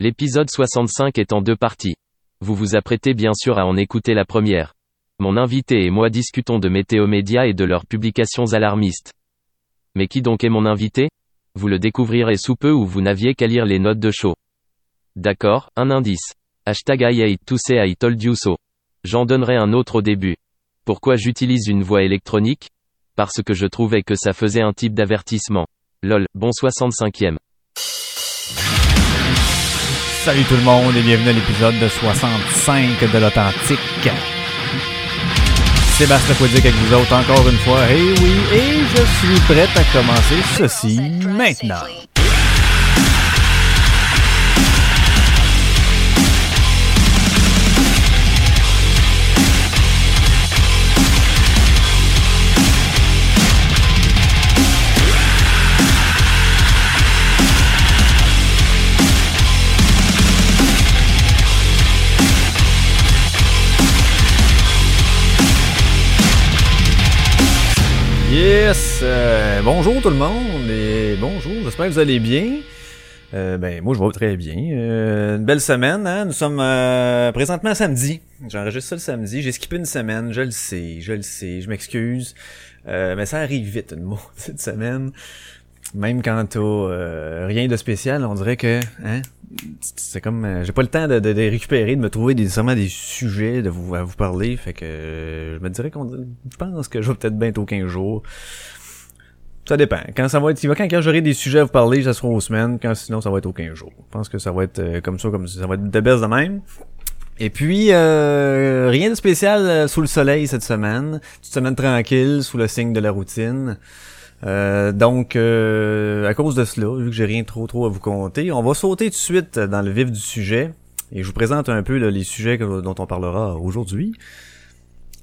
L'épisode 65 est en deux parties. Vous vous apprêtez bien sûr à en écouter la première. Mon invité et moi discutons de Météo Média et de leurs publications alarmistes. Mais qui donc est mon invité? Vous le découvrirez sous peu ou vous n'aviez qu'à lire les notes de show. D'accord, un indice. Hashtag I hate to say so. J'en donnerai un autre au début. Pourquoi j'utilise une voix électronique? Parce que je trouvais que ça faisait un type d'avertissement. Lol, bon 65e. Salut tout le monde et bienvenue à l'épisode de 65 de l'Authentique. Sébastien Poudic avec vous autres encore une fois. Et oui, et je suis prêt à commencer ceci maintenant. Yes! euh, bonjour tout le monde et bonjour, j'espère que vous allez bien. Euh, ben moi je vais très bien. Euh, une belle semaine, hein? Nous sommes euh, présentement samedi. J'enregistre ça le samedi. J'ai skippé une semaine, je le sais, je le sais, je m'excuse. Mais ça arrive vite une cette semaine. Même quand t'as euh, rien de spécial, on dirait que hein, c'est comme euh, j'ai pas le temps de, de, de récupérer, de me trouver des nécessairement des sujets de vous à vous parler. Fait que euh, je me dirais qu'on je pense que je vais peut-être bientôt 15 jours. Ça dépend. Quand ça va être, quand, quand j'aurai des sujets à vous parler, ça sera aux semaines. Quand sinon, ça va être aux 15 jours. Je pense que ça va être euh, comme ça, comme ça. Ça va être de baisse de même. Et puis, euh, rien de spécial sous le soleil cette semaine. Une semaine tranquille, sous le signe de la routine. Euh, donc, euh, à cause de cela, vu que j'ai rien trop trop à vous compter, on va sauter tout de suite dans le vif du sujet. Et je vous présente un peu là, les sujets dont on parlera aujourd'hui.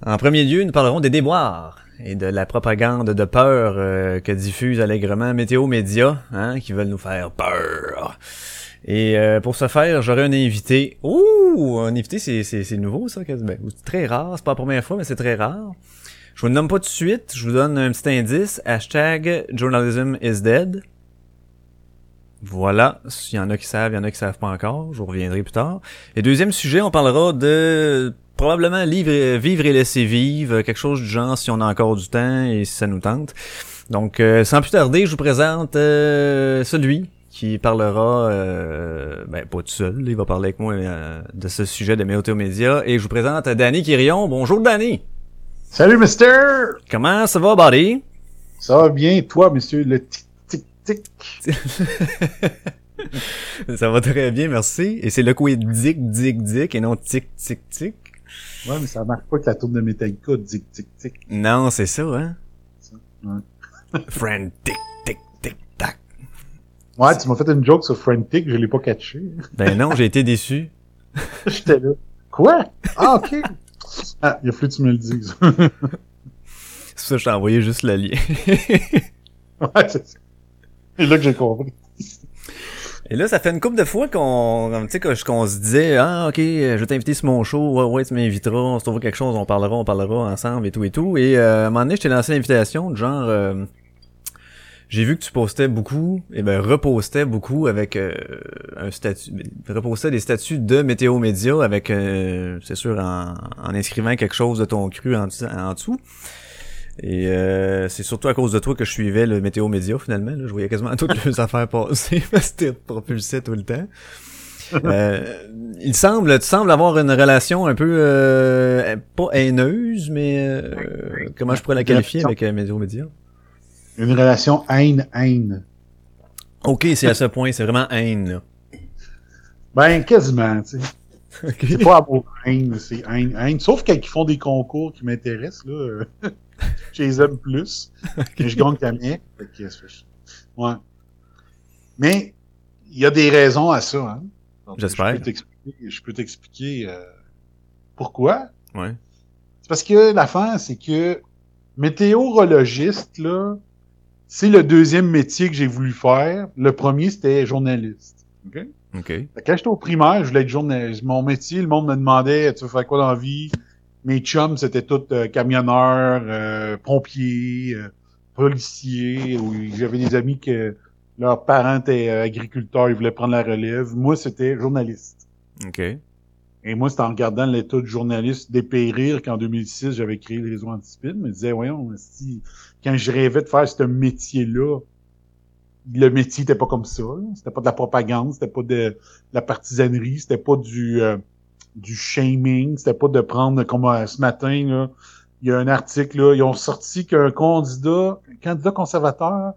En premier lieu, nous parlerons des déboires et de la propagande de peur euh, que diffuse allègrement Météo Média, hein, qui veulent nous faire peur. Et euh, pour ce faire, j'aurai un invité. Ouh, un invité, c'est nouveau ça. Ben, c'est très rare. C'est pas la première fois, mais c'est très rare. Je vous le nomme pas tout de suite. Je vous donne un petit indice. Hashtag journalism is dead. Voilà. Il y en a qui savent, il y en a qui savent pas encore. Je vous reviendrai plus tard. Et deuxième sujet, on parlera de probablement vivre, et laisser vivre, quelque chose du genre si on a encore du temps et si ça nous tente. Donc, euh, sans plus tarder, je vous présente euh, celui qui parlera, euh, ben pas tout seul, il va parler avec moi euh, de ce sujet de Météo Média. Et je vous présente Danny Quirion. Bonjour Danny! Salut, Mister! Comment ça va, buddy? Ça va bien, toi, monsieur, le tic-tic-tic? ça va très bien, merci. Et c'est le coup dick, dick, dick et non tic, tic, tic? Ouais, mais ça marque pas que la tourne de Metallica, tic-tic-tic. Non, c'est ça, hein? Ouais. Friend, tic, tic, tic, tac. Ouais, tu m'as fait une joke sur Frantic, je l'ai pas catché. Ben non, j'ai été déçu. J'étais là. Quoi? Ah, ok. Ah, il a fallu que tu me le dises. C'est pour ça que je t'ai envoyé juste le lien. ouais, c'est ça. C'est là que j'ai compris. Et là, ça fait une couple de fois qu'on, tu sais, que- qu'on se disait, ah, ok, je vais t'inviter sur mon show, ouais, ouais, tu m'inviteras, on se trouvera quelque chose, on parlera, on parlera ensemble et tout et tout. Et, euh, à un moment donné, je t'ai lancé l'invitation, de genre, euh, j'ai vu que tu postais beaucoup, et ben, repostais beaucoup avec, euh, un statut, repostais des statuts de Météo Média avec, euh, c'est sûr, en, en inscrivant quelque chose de ton cru en, en dessous. Et euh, c'est surtout à cause de toi que je suivais le météo média finalement. Là. Je voyais quasiment toutes les affaires passer parce que propulsé tout le temps. Euh, il semble, tu sembles avoir une relation un peu euh, pas haineuse, mais euh, comment je pourrais la qualifier avec euh, météo média? Une relation haine-haine. Ok, c'est à ce point, c'est vraiment haine. Là. Ben, quasiment, tu sais. Ok. C'est pas amour haine, c'est haine, haine. Sauf quand ils font des concours qui m'intéressent, là. je les aime plus. Mais je gagne que, c'est- Ouais. Mais, il y a des raisons à ça, hein. J'espère. Je peux t'expliquer, je peux t'expliquer euh, pourquoi. Ouais. C'est parce que l'affaire, c'est que météorologiste, là, c'est le deuxième métier que j'ai voulu faire. Le premier, c'était journaliste. OK? Ok. Fait que Quand j'étais au primaire, je voulais être journaliste. Mon métier, le monde me demandait, tu veux faire quoi dans la vie? Mes chums, c'était tous euh, camionneurs, euh, pompiers, euh, policiers. J'avais des amis que leurs parents étaient euh, agriculteurs, ils voulaient prendre la relève. Moi, c'était journaliste. OK. Et moi, c'était en regardant l'état du journaliste dépérir qu'en 2006, j'avais créé le réseau Antispin. Je me disais, voyons, si, quand je rêvais de faire ce métier-là, le métier était pas comme ça. C'était pas de la propagande, c'était pas de, la partisanerie, c'était pas du euh, du shaming, c'était pas de prendre comme euh, ce matin là, il y a un article là, ils ont sorti qu'un candidat, un candidat conservateur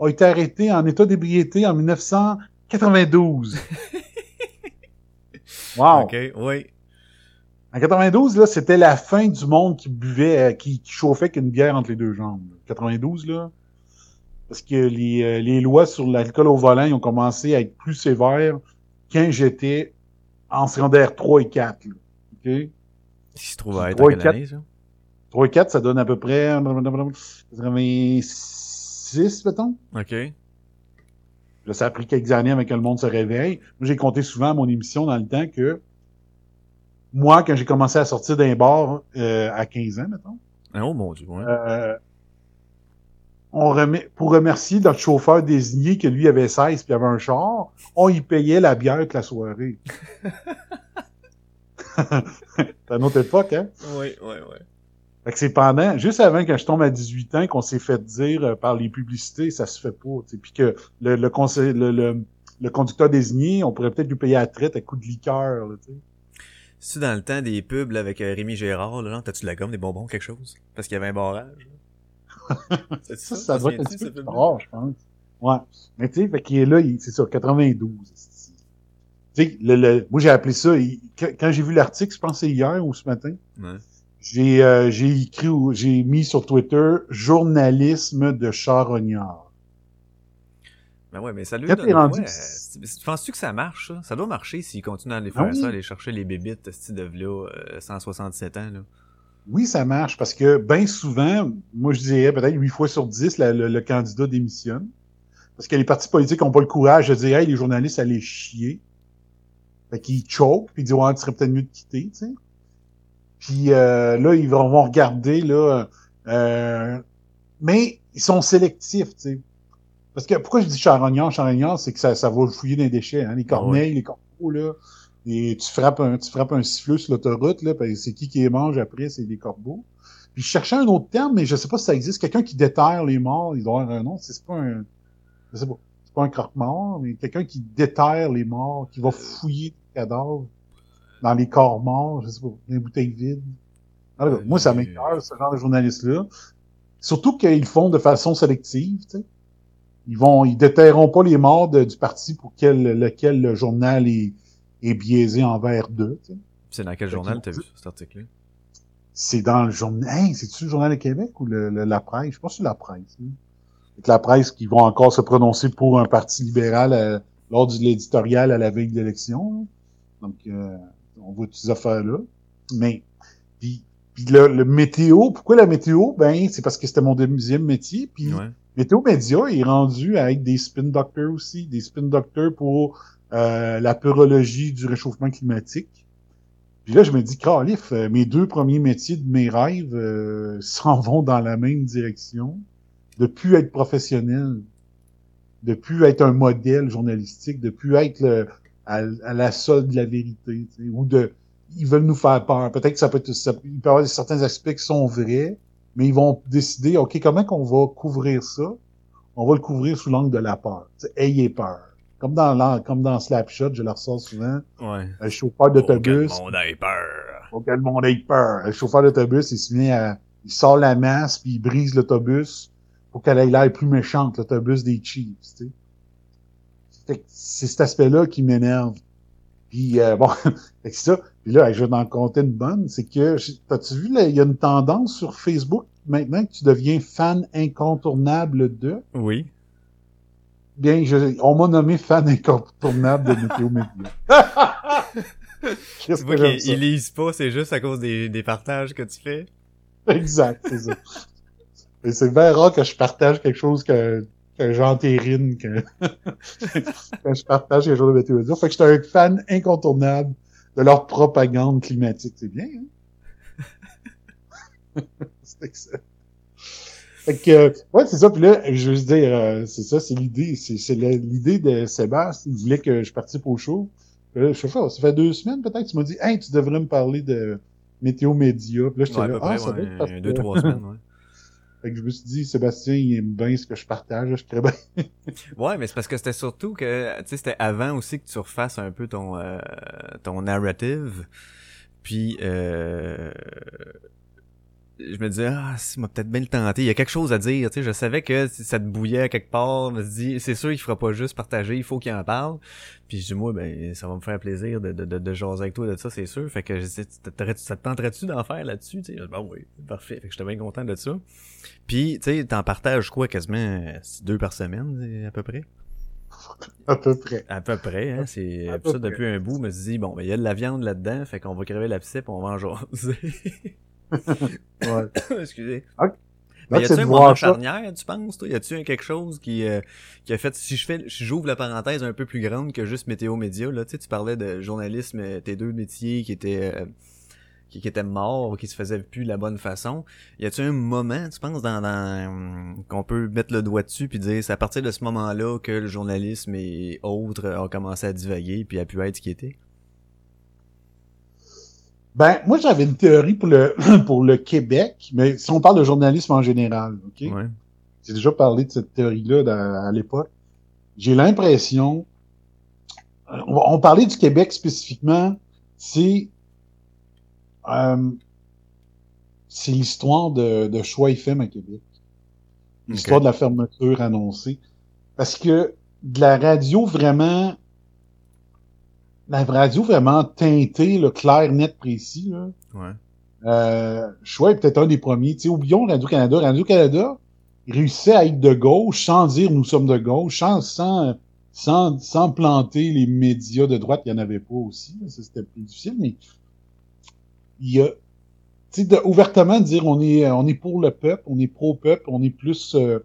a été arrêté en état d'ébriété en 1992. wow. OK, oui. En 92, là, c'était la fin du monde qui buvait, euh, qui, qui chauffait qu'une bière entre les deux jambes. 92, là. Parce que les, euh, les lois sur l'alcool au volant, ils ont commencé à être plus sévères quand j'étais en secondaire 3 et 4, là. OK? Il se trouve à être 3 en et quelle 4. année, ça? 3 et 4, ça donne à peu près 86, mettons. OK. Là, ça a pris quelques années avec que le monde se réveille. Moi, j'ai compté souvent à mon émission dans le temps que moi, quand j'ai commencé à sortir d'un bar euh, à 15 ans, mettons, Oh mon dieu, ouais. euh, on remet, pour remercier notre chauffeur désigné que lui avait 16 puis avait un char, on y payait la bière toute la soirée. C'est une autre époque, hein? Oui, oui, oui. Fait que c'est pendant, juste avant que je tombe à 18 ans, qu'on s'est fait dire euh, par les publicités, ça se fait pas. Puis que le, le, conseil, le, le, le conducteur désigné, on pourrait peut-être lui payer à la traite à coup de liqueur. Là. C'est dans le temps des pubs là, avec euh, Rémi Gérard, là? T'as-tu de la gomme, des bonbons, quelque chose? Parce qu'il y avait un barrage. C'est Ça, ça doit être un petit peu rare, je pense. Ouais. Mais tu sais, fait qu'il est là, il- c'est ça, 92. c'est- Tu sais, le, le, moi j'ai appelé ça, il- quand, quand j'ai vu l'article, je c'est hier ou ce matin, Ouais. J'ai euh, écrit ou j'ai mis sur Twitter journalisme de charognard. Ben ouais, mais ça lui donne rendu- euh, tu- Penses-tu que ça marche, ça? Ça doit marcher s'il continue à aller Ah faire oui. ça, aller chercher les bébites, de euh, 167 ans, là. Oui, ça marche parce que bien souvent, moi je dirais peut-être 8 fois sur 10, la- le, le candidat démissionne. Parce que les partis politiques n'ont pas le courage de dire Hey, les journalistes, allez chier. Fait qu'ils choquent, puis ils disent Ouais, tu serait peut-être mieux de quitter, tu sais. Puis euh, là, ils vont, vont regarder, là. euh, mais ils sont sélectifs, tu sais. Parce que pourquoi je dis charognard, charognard, c'est que ça, ça va fouiller dans les déchets, hein, les corneilles, les corbeaux, là. Et tu frappes un, tu frappes un siffleux sur l'autoroute, là, c'est qui qui les mange après, c'est des corbeaux. Puis je cherchais un autre terme, mais je sais pas si ça existe. Quelqu'un qui déterre les morts, il doit avoir un nom. C'est c'est pas un, je sais pas, c'est pas un croque-mort, mais quelqu'un qui déterre les morts, qui va fouiller les cadavres dans les corps morts, je sais pas, dans les bouteilles vides. Alors, Euh, moi, ça j'ai- m'écoeure, ce genre de journalistes-là. Surtout qu'ils le font de façon sélective, tu sais. Ils vont, ils déterreront pas les morts de- du parti pour quel, lequel le journal est, est biaisé envers d'eux, tu sais. C'est dans quel journal t'as vu cet article-là? C'est dans le journal, hey, c'est-tu le journal de Québec ou le, le- la presse? Je pense que c'est la presse. hein. La presse qui vont encore se prononcer pour un parti libéral euh, lors de l'éditorial à la veille de l'élection. là. Donc, euh, on voit toutes ces affaires-là. Mais, puis, puis le, le météo, pourquoi la météo? Ben, c'est parce que c'était mon deuxième métier. Puis, Ouais. Météo Média est rendu avec des spin doctors aussi, des spin doctors pour euh, la purologie du réchauffement climatique. Puis là, je me dis, Calif, euh, mes deux premiers métiers de mes rêves euh, s'en vont dans la même direction. De plus être professionnel, de plus être un modèle journalistique, de plus être le- à, à la solde de la vérité, ou de, ils veulent nous faire peur. Peut-être que ça peut être, ça, il peut y avoir certains aspects qui sont vrais, mais ils vont décider, OK, comment qu'on va couvrir ça? On va le couvrir sous l'angle de la peur. Ayez peur. Comme dans, comme dans Slapshot, je le ressors souvent, Ouais. un chauffeur d'autobus, Faut que le monde ait peur. faut que le monde ait peur. Le chauffeur d'autobus, il se met à, il sort la masse, puis il brise l'autobus pour qu'elle ait l'air plus méchante, l'autobus des Chiefs, tu sais. Fait que C'est cet aspect-là qui m'énerve. Puis euh, bon, c'est ça. Puis là, je vais t'en compter une bonne, c'est que, t'as-tu vu, là, il y a une tendance sur Facebook maintenant que tu deviens fan incontournable de? Oui. Bien, je, on m'a nommé fan incontournable de Météo Média. Qu'est-ce que qu'ils lisent pas, c'est juste à cause des, des partages que tu fais? Exact, c'est ça. Et c'est bien rare que je partage quelque chose que, que j'entérine, que, que je partage quelque chose de météo. Fait que j'étais un fan incontournable de leur propagande climatique. C'est bien, hein? c'est excellent. Fait que, ouais, c'est ça. Puis là, je veux dire, euh, c'est ça, c'est l'idée. C'est l'idée de Sébastien. Il voulait que je participe au show. là, je fais ça. Ça fait deux semaines, peut-être. Tu m'as dit, hey, tu devrais me parler de météo média. Puis là, j'étais Ouais, là, ah, près, ça va ouais, être parce que- deux, trois semaines, ouais. Fait que je me suis dit, Sébastien, il aime bien ce que je partage. Je très bien. Ouais, mais c'est parce que c'était surtout que, tu sais, c'était avant aussi que tu refasses un peu ton, euh, ton narrative. Puis, euh, je me disais, ah, ça m'a peut-être bien le tenter. Il y a quelque chose à dire, tu sais. Je savais que si ça te bouillait à quelque part. Je me dit, c'est sûr, il fera pas juste partager, il faut qu'il en parle. Puis je dis, moi, ben, ça va me faire plaisir de, de, de, de jaser avec toi de ça, c'est sûr. Fait que je ça te tenterait-tu d'en faire là-dessus, tu sais? Ben oui, parfait. Fait que j'étais bien content de ça. Puis, tu sais, t'en partages quoi, quasiment euh, deux par semaine, à peu près? à peu près. À peu près, hein? C'est ça près. depuis un bout. Je me suis dit, bon, ben, il y a de la viande là-dedans, fait qu'on va crever l'abcès et on va en jaser. Ouais. Excusez. Ok. Mais Là, y a-tu un moment charnière, tu penses, toi? Y a-tu quelque chose qui, euh, qui a fait, si je fais, si j'ouvre la parenthèse un peu plus grande que juste météo média, là, tu sais, tu parlais de journalisme, euh, tes deux métiers qui étaient, euh, qui, qui étaient morts, qui se faisaient plus de la bonne façon. Y a-tu un moment, tu penses, dans, dans hum, qu'on peut mettre le doigt dessus puis dire c'est à partir de ce moment-là que le journalisme et autres ont commencé à divaguer puis a pu être ce qui était? Ben, moi, j'avais une théorie pour le, pour le Québec, mais si on parle de journalisme en général, OK? Ouais. J'ai déjà parlé de cette théorie-là à l'époque. J'ai l'impression, euh, on, parlait du Québec spécifiquement, c'est euh, c'est l'histoire de, de Choix FM à Québec. L'histoire de la fermeture annoncée. Parce que de la radio vraiment, la radio vraiment teintée, le clair, net, précis, là, Ouais. euh, Choix est peut-être un des premiers. Tu sais, oublions Radio-Canada. Radio-Canada il réussissait à être de gauche sans dire nous sommes de gauche, sans, sans, sans, sans planter les médias de droite. Il n'y en avait pas aussi. c'était plus difficile, mais il y a, tu sais, ouvertement dire on est, on est pour le peuple, on est pro-peuple, on est plus euh,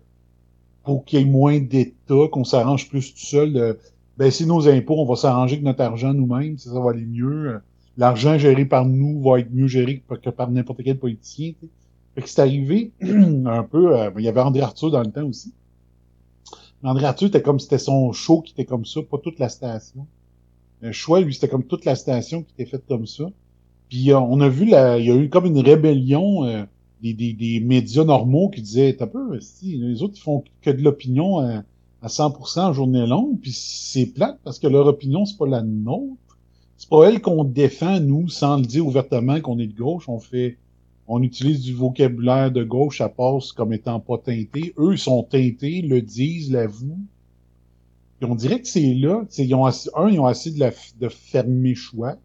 pour qu'il y ait moins d'État, qu'on s'arrange plus tout seul, de baisser nos impôts, on va s'arranger avec notre argent nous-mêmes, ça, ça va aller mieux. L'argent géré par nous va être mieux géré que que par n'importe quel politicien. tu sais. Fait que c'est arrivé un peu. euh, il y avait André Arthur dans le temps aussi. André Arthur était comme c'était son show qui était comme ça, pas toute la station. Le choix, lui, c'était comme toute la station qui était faite comme ça. Puis euh, on a vu la, il y a eu comme une rébellion euh, des, des, des médias normaux qui disaient t'as peu, si les autres ils font que de l'opinion à, à 100% en journée longue, puis c'est plate parce que leur opinion c'est pas la nôtre. C'est pas elle qu'on défend nous sans le dire ouvertement qu'on est de gauche. On fait on utilise du vocabulaire de gauche, ça passe comme étant pas teinté. Eux, ils sont teintés, le disent, l'avouent. Puis on dirait que c'est là, ils ont assez, un, ils ont assez de, la, de fermer choix.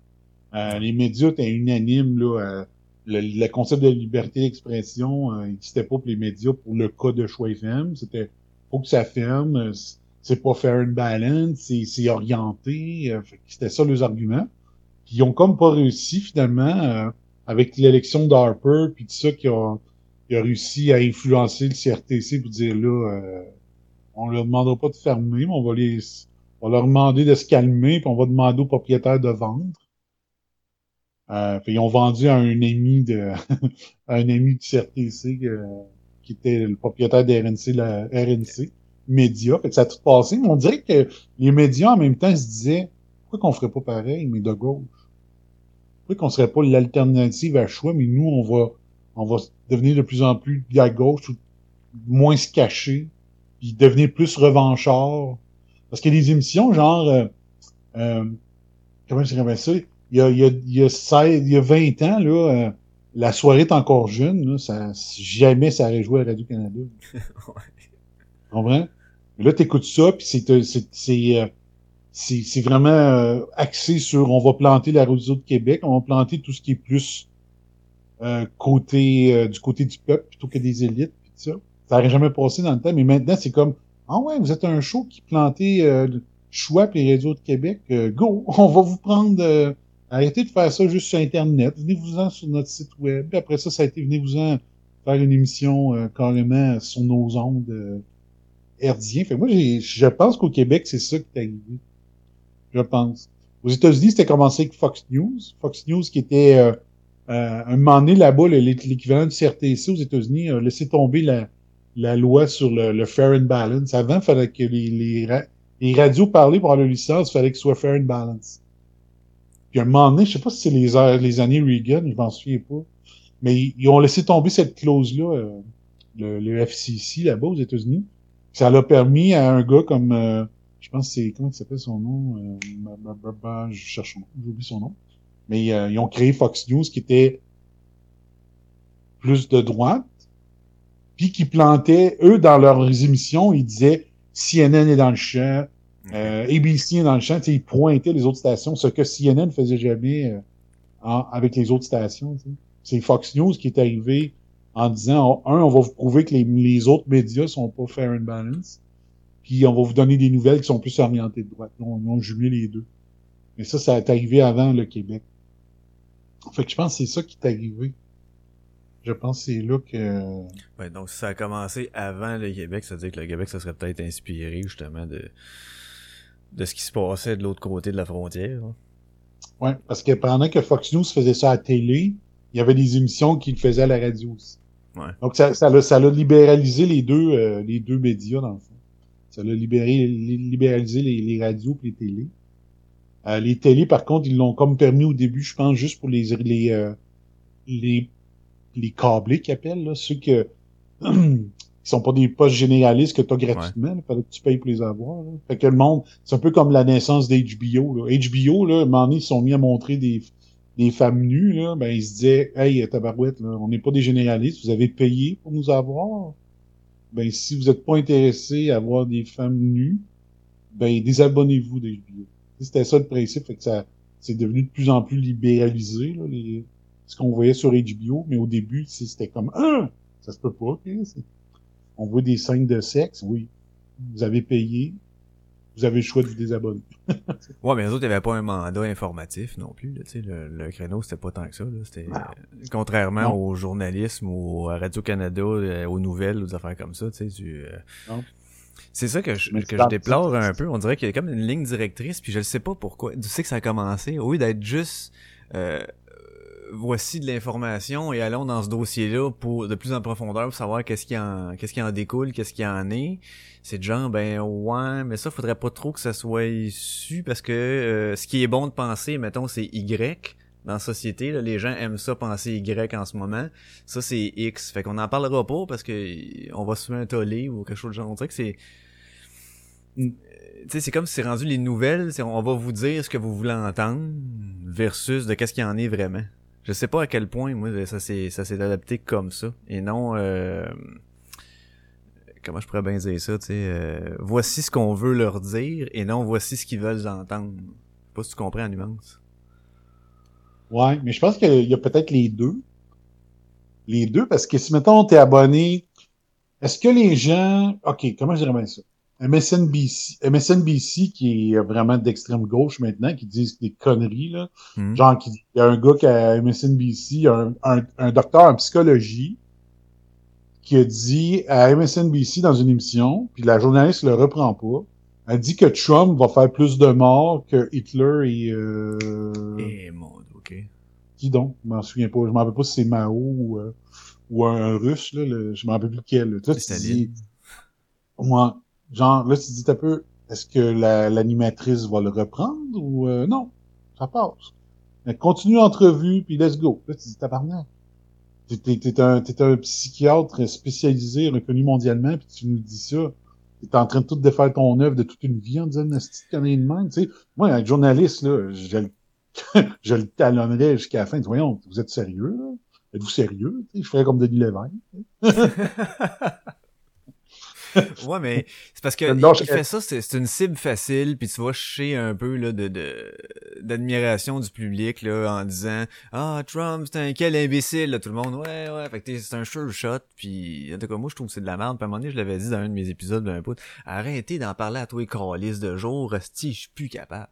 Euh, les médias étaient unanimes, là, euh, le, le concept de liberté d'expression euh, n'existait pas pour les médias pour le cas de choix FM. C'était faut que ça ferme, euh, c'est pas fair and balance, c'est orienté. euh, c'était ça les arguments. Puis ils ont comme pas réussi finalement. euh, avec l'élection d'Harper, puis tout ça, qui a, qui a réussi à influencer le CRTC pour dire là, euh, on leur demandera pas de fermer, mais on va les on va leur demander de se calmer, puis on va demander aux propriétaires de vendre. Euh, ils ont vendu à un ami de à un ami du CRTC euh, qui était le propriétaire de RNC, la RNC, média. Fait que ça a tout passé. Mais on dirait que les médias en même temps se disaient pourquoi qu'on ferait pas pareil, mais de gauche? Pourquoi qu'on serait pas l'alternative à choix, mais nous, on va, on va devenir de plus en plus à gauche, ou moins se cacher, puis devenir plus revanchard. Parce a des émissions, genre, euh, euh, comment je dirais ça? Il y a, il y a, il y a, 16 il y a 20 ans, là, euh, la soirée est encore jeune, là, ça, jamais ça aurait joué à Radio-Canada. Tu comprends? Là, t'écoutes ça, puis c'est, euh, c'est, c'est, euh, c'est c'est vraiment euh, axé sur on va planter la réseau de Québec, on va planter tout ce qui est plus euh, côté euh, du côté du peuple plutôt que des élites tout ça. Ça n'aurait jamais passé dans le temps, mais maintenant c'est comme ah ouais, vous êtes un show qui plantait euh, choix les réseaux de Québec, euh, go, on va vous prendre euh, arrêtez de faire ça juste sur internet, venez-vous-en sur notre site web. Puis après ça, ça a été venez-vous-en faire une émission euh, carrément sur nos ondes euh. Fait moi je pense qu'au Québec, c'est ça qui est arrivé je pense. Aux États-Unis, c'était commencé avec Fox News. Fox News qui était euh, euh, un moment donné là-bas, le- l'équivalent du CRTC aux États-Unis a laissé tomber la, la loi sur le, le fair and balance. Avant, il fallait que les, les, les radios parlaient pour avoir le licence, il fallait que ce soit fair and balance. Puis à un moment donné, je sais pas si c'est les, années Reagan, je m'en souviens pas, mais ils, ont laissé tomber cette clause-là, euh, le, le FCC là-bas aux États-Unis. Ça l'a permis à un gars comme, euh, je pense c'est, comment il s'appelle son nom? Euh, je cherche j'oublie son nom. Mais euh, ils ont créé Fox News qui était plus de droite, puis qui plantaient, eux, dans leurs émissions, ils disaient CNN est dans le champ, euh, ABC dans le champ, ils pointaient les autres stations, ce que CNN faisait jamais euh, en- avec les autres stations. C'est Fox News qui est arrivé en disant, un, on va vous prouver que les, les autres médias sont pas fair and balance, puis on va vous donner des nouvelles qui sont plus orientées de droite. Ils ont jumelé les deux. Mais ça, ça est arrivé avant le Québec. Fait que je pense que c'est ça qui est arrivé. Je pense que c'est là que... Ouais, donc si ça a commencé avant le Québec, ça veut dire que le Québec, ça serait peut-être inspiré justement de de ce qui se passait de l'autre côté de la frontière. hein. Ouais, parce que pendant que Fox News faisait ça à la télé, il y avait des émissions qu'il faisait à la radio aussi. Ouais. Donc ça, ça l'a, ça l'a libéralisé les deux, euh, les deux médias dans le fond. Ça l'a libéré, li- libéralisé les, les radios et les télés. Euh, les télés, par contre, ils l'ont comme permis au début, je pense, juste pour les les euh, les, les câblés qu'ils appellent, là, ceux que qui sont pas des postes généralistes que tu as gratuitement, il fallait que tu payes pour les avoir. Là. Fait que le monde, c'est un peu comme la naissance d'HBO. Là. HBO, là, à un moment donné, ils sont mis à montrer des, des femmes nues, là, ben ils se disaient Hey, tabarouette, là, on n'est pas des généralistes, vous avez payé pour nous avoir. Ben si vous n'êtes pas intéressé à voir des femmes nues, ben désabonnez-vous d'HBO. C'était ça le principe, fait que ça c'est devenu de plus en plus libéralisé, là, les, ce qu'on voyait sur HBO, mais au début, c'était comme Ah! Ça se peut pas, ok, c'est- On voit des scènes de sexe, oui. Vous avez payé. Vous avez le choix de vous désabonner. Ouais, mais les autres, il n'y avait pas un mandat informatif non plus. Là, tu sais, le, le créneau, c'était pas tant que ça. Là, c'était, Ah. euh, contrairement Non. au journalisme ou à Radio-Canada, euh, aux nouvelles ou des affaires comme ça. Tu euh, Non. C'est ça que je, que je déplore un peu. On dirait qu'il y a comme une ligne directrice, puis je ne sais pas pourquoi. Tu sais que ça a commencé. Au lieu d'être juste euh, euh, voici de l'information et allons dans ce dossier-là pour de plus en profondeur pour savoir qu'est-ce qui en qu'est-ce qui en découle, qu'est-ce qui en est. C'est genre ben ouais, mais ça faudrait pas trop que ça soit su parce que euh, ce qui est bon de penser, mettons, c'est Y dans la société. Là, les gens aiment ça penser Y en ce moment. Ça, c'est X. Fait qu'on n'en parlera pas parce que on va se faire un tollé ou quelque chose de genre. On dirait que c'est. Euh, c'est comme si c'est rendu les nouvelles, on va vous dire ce que vous voulez entendre versus de qu'est-ce qu'il en est vraiment. Je sais pas à quel point, moi, ça s'est, ça s'est adapté comme ça. Et non, euh, comment je pourrais bien dire ça, tu sais, euh, voici ce qu'on veut leur dire et non voici ce qu'ils veulent entendre. Je sais pas si tu comprends la nuance. Ouais, mais je pense qu'il y a peut-être les deux. Les deux, parce que si, mettons, t'es abonné, est-ce que les gens... OK, comment je dirais bien ça? MSNBC, MSNBC qui est vraiment d'extrême gauche maintenant, qui disent des conneries, là. Hmm. Genre, qui- il y a un gars qui a MSNBC, un, un, un docteur en psychologie, qui a dit à MSNBC dans une émission, puis la journaliste le reprend pas, elle dit que Trump va faire plus de morts que Hitler et... Euh... Eh mon ok. Qui donc? Je m'en souviens pas. Je m'en rappelle pas si c'est Mao ou, euh, ou un, un russe, là. le- je m'en rappelle plus lequel. Là, Staline. dis, moi, genre, là, tu dis un peu, est-ce que la- l'animatrice va le reprendre ou euh, non? Ça passe. Mais continue l'entrevue, puis let's go. Là, tu te dis, tabarnak. T'es, t'es un, un psychiatre spécialisé, reconnu mondialement, puis tu nous dis ça. T'es en train de tout défaire ton œuvre de toute une vie en disant, même, tu sais. Moi, un journaliste, là, je, je le talonnerais jusqu'à la fin. Voyons, vous êtes sérieux? Êtes-vous sérieux? Tu sais, je ferais comme Denis Lévesque. ouais, mais c'est parce que Non, il, je- il fait ça, c'est c'est une cible facile, puis tu vas chier un peu là de de- d'admiration du public là en disant ah Trump c'est un quel imbécile là tout le monde ouais ouais fait que c'est un sure shot puis en tout cas moi je trouve que c'est de la merde puis à un moment donné je l'avais dit dans un de mes épisodes d'un pote arrêtez d'en parler à tous les calices de jour si je suis plus capable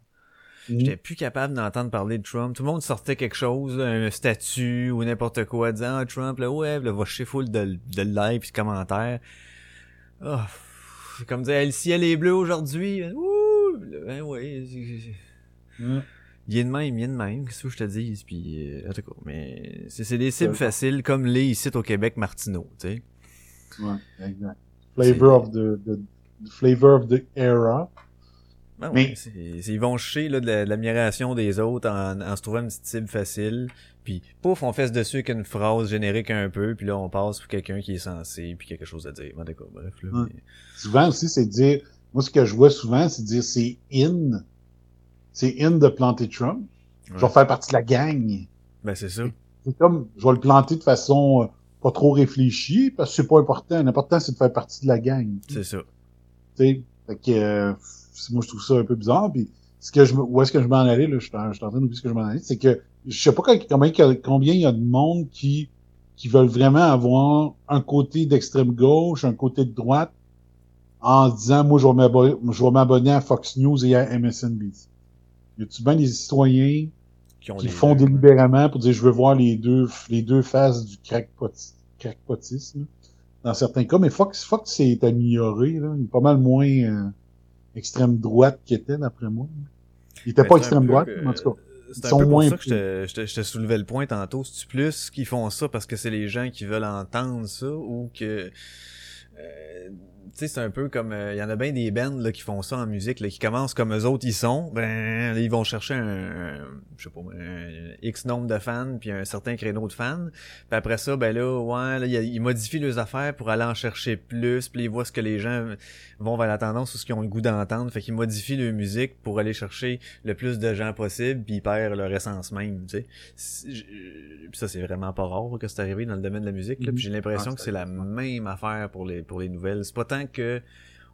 J'étais plus capable d'entendre parler de Trump. Tout le monde sortait quelque chose, un statut ou n'importe quoi, disant ah, Trump, là, ouais, là, va chier full de, de likes pis de commentaires. Oh, c'est comme dire, le ciel est bleu aujourd'hui. Ouh, ben ouais. c'est- c'est- Ouais. Il est de même, il est de même, qu'est-ce que je te dis? Puis, euh, en tout cas, mais c'est c'est des cibles Ouais. faciles comme les ici au Québec Martineau, tu sais. Ouais, exact. Flavor of the, the, flavor of the era. Ben mais ils vont chier là, de l'admiration des autres en, en, se trouvant une petite cible facile. Puis pouf, on fesse dessus avec une phrase générique un peu, puis là on passe pour quelqu'un qui est censé, puis quelque chose à dire. Bon, d'accord, bref. Là, ouais. Souvent aussi, c'est dire, moi ce que je vois souvent, c'est dire c'est in, c'est in de planter Trump. Ouais. Je vais faire partie de la gang. Ben c'est ça. C'est comme, je vais le planter de façon euh, pas trop réfléchie, parce que c'est pas important. L'important c'est de faire partie de la gang. C'est ça. Tu sais, fait que euh, moi je trouve ça un peu bizarre. Puis ce que je où est-ce que je m'en allais là, je suis en, train d'oublier ce que je m'en allais, c'est que je sais pas combien, combien il y a de monde qui qui veulent vraiment avoir un côté d'extrême gauche, un côté de droite, en disant moi je vais m'abonner à Fox News et à MSNBC. Y a-tu bien des citoyens qui, qui font délibérément pour dire je veux voir les deux les deux faces du crackpotisme dans certains cas, mais Fox Fox s'est amélioré là, il est pas mal moins euh, extrême droite qu'il était d'après moi. Il était ben, pas extrême droite, que... en tout cas. C'est un peu pour ça que je te, je, te, soulevais le point tantôt. C'est-tu plus qu'ils font ça parce que c'est les gens qui veulent entendre ça ou que... Euh, sais, c'est un peu comme... Il euh, y en a bien des bands là, qui font ça en musique, là, qui commencent comme eux autres ils sont. Ben, là, ils vont chercher un, un je sais pas, un X nombre de fans, puis un certain créneau de fans. Puis après ça, ben là, ouais, là, ils modifient leurs affaires pour aller en chercher plus, puis ils voient ce que les gens vont vers la tendance ou ce qu'ils ont le goût d'entendre. Fait qu'ils modifient leur musique pour aller chercher le plus de gens possible, puis ils perdent leur essence même, tu sais. Puis ça, c'est vraiment pas rare que c'est arrivé dans le domaine de la musique, là. Puis j'ai l'impression que c'est la même affaire pour les, pour les nouvelles. C'est pas tant que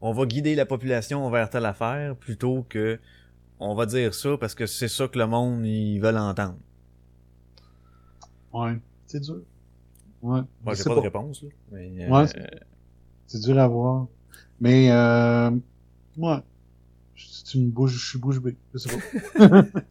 on va guider la population vers telle affaire plutôt que on va dire ça parce que c'est ça que le monde ils veulent entendre. Ouais, c'est dur. Ouais. Moi, j'ai pas, pas, de réponse là. Mais, ouais, euh... c'est dur à voir. Mais euh, ouais, si tu me bouges, je suis bouche bée. Je sais pas.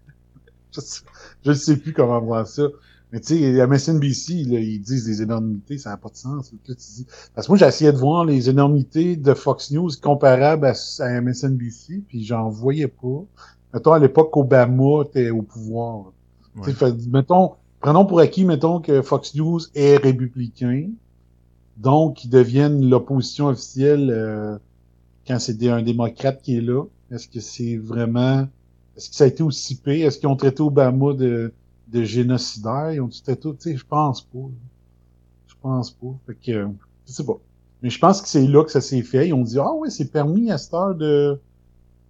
je, ne sais plus comment voir ça. Mais tu sais, à MSNBC, là, ils disent des énormités, ça n'a pas de sens. Là, tu dis... Parce que moi, j'essayais de voir les énormités de Fox News comparables à, à MSNBC, puis j'en voyais pas. Mettons, à l'époque, Obama était au pouvoir. Ouais. Fait, mettons, prenons pour acquis, mettons, que Fox News est républicain. Donc, ils deviennent l'opposition officielle euh, quand c'est un démocrate qui est là. Est-ce que c'est vraiment... Est-ce que ça a été aussi pire? Est-ce qu'ils ont traité Obama de de génocidaire. Ils ont tout tout, tu sais, je pense pas. Je pense pas. Fait que, je sais pas. Mais je pense que c'est là que ça s'est fait. Ils ont dit, ah ouais, c'est permis à cette heure de,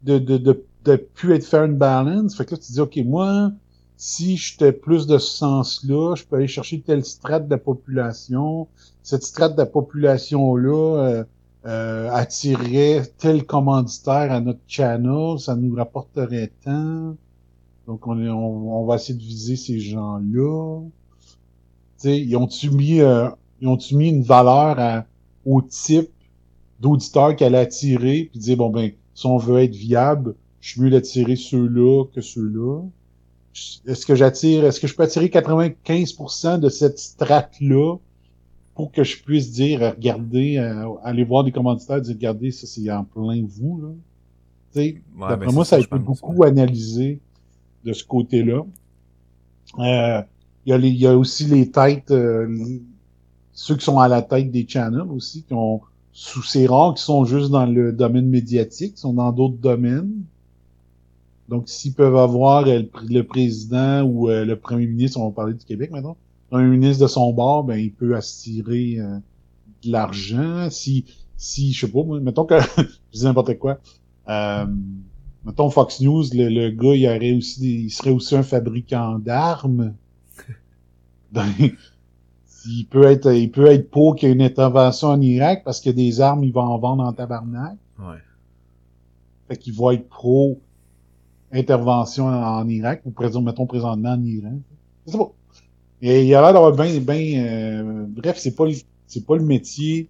de, de, de, de plus être fair and balance. Fait que là, tu dis, OK, moi, si j'étais plus de ce sens-là, je peux aller chercher telle strate de la population. Cette strate de la population-là euh, euh, attirerait tel commanditaire à notre channel, ça nous rapporterait tant. Donc, on, on, on, va essayer de viser ces gens-là. ils ont-tu mis, euh, ils ont-tu mis une valeur à, au type d'auditeur qu'elle a attiré, puis dire, bon, ben, si on veut être viable, je suis mieux d'attirer ceux-là que ceux-là. Est-ce que j'attire, est-ce que je peux attirer 95% de cette strate-là pour que je puisse dire, regardez, euh, aller voir des commanditaires, dire, regardez, ça, c'est en plein vous, là. Tu sais, ouais, d'après ben, moi, ça, ça a été beaucoup analysé de ce côté-là. Euh, il y, a aussi les têtes, euh, ceux qui sont à la tête des channels aussi, qui ont sous ces rares qui sont juste dans le domaine médiatique, qui sont dans d'autres domaines. Donc, s'ils peuvent avoir euh, le, président ou euh, le premier ministre, on va parler du Québec maintenant, un ministre de son bord, ben il peut aspirer de l'argent. Si, si, je sais pas, mettons que je dis n'importe quoi. Euh, mettons Fox News, le, le gars, il, aurait aussi, il serait aussi un fabricant d'armes. ben, il peut être, il peut être pour qu'il y ait une intervention en Irak parce a des armes, il va en vendre en tabarnak. Ouais. Fait qu'il va être pro intervention en, Irak ou présent, mettons présentement en Iran. C'est pas. Et il a l'air d'avoir bien, bien, euh, bref, c'est pas, c'est pas le métier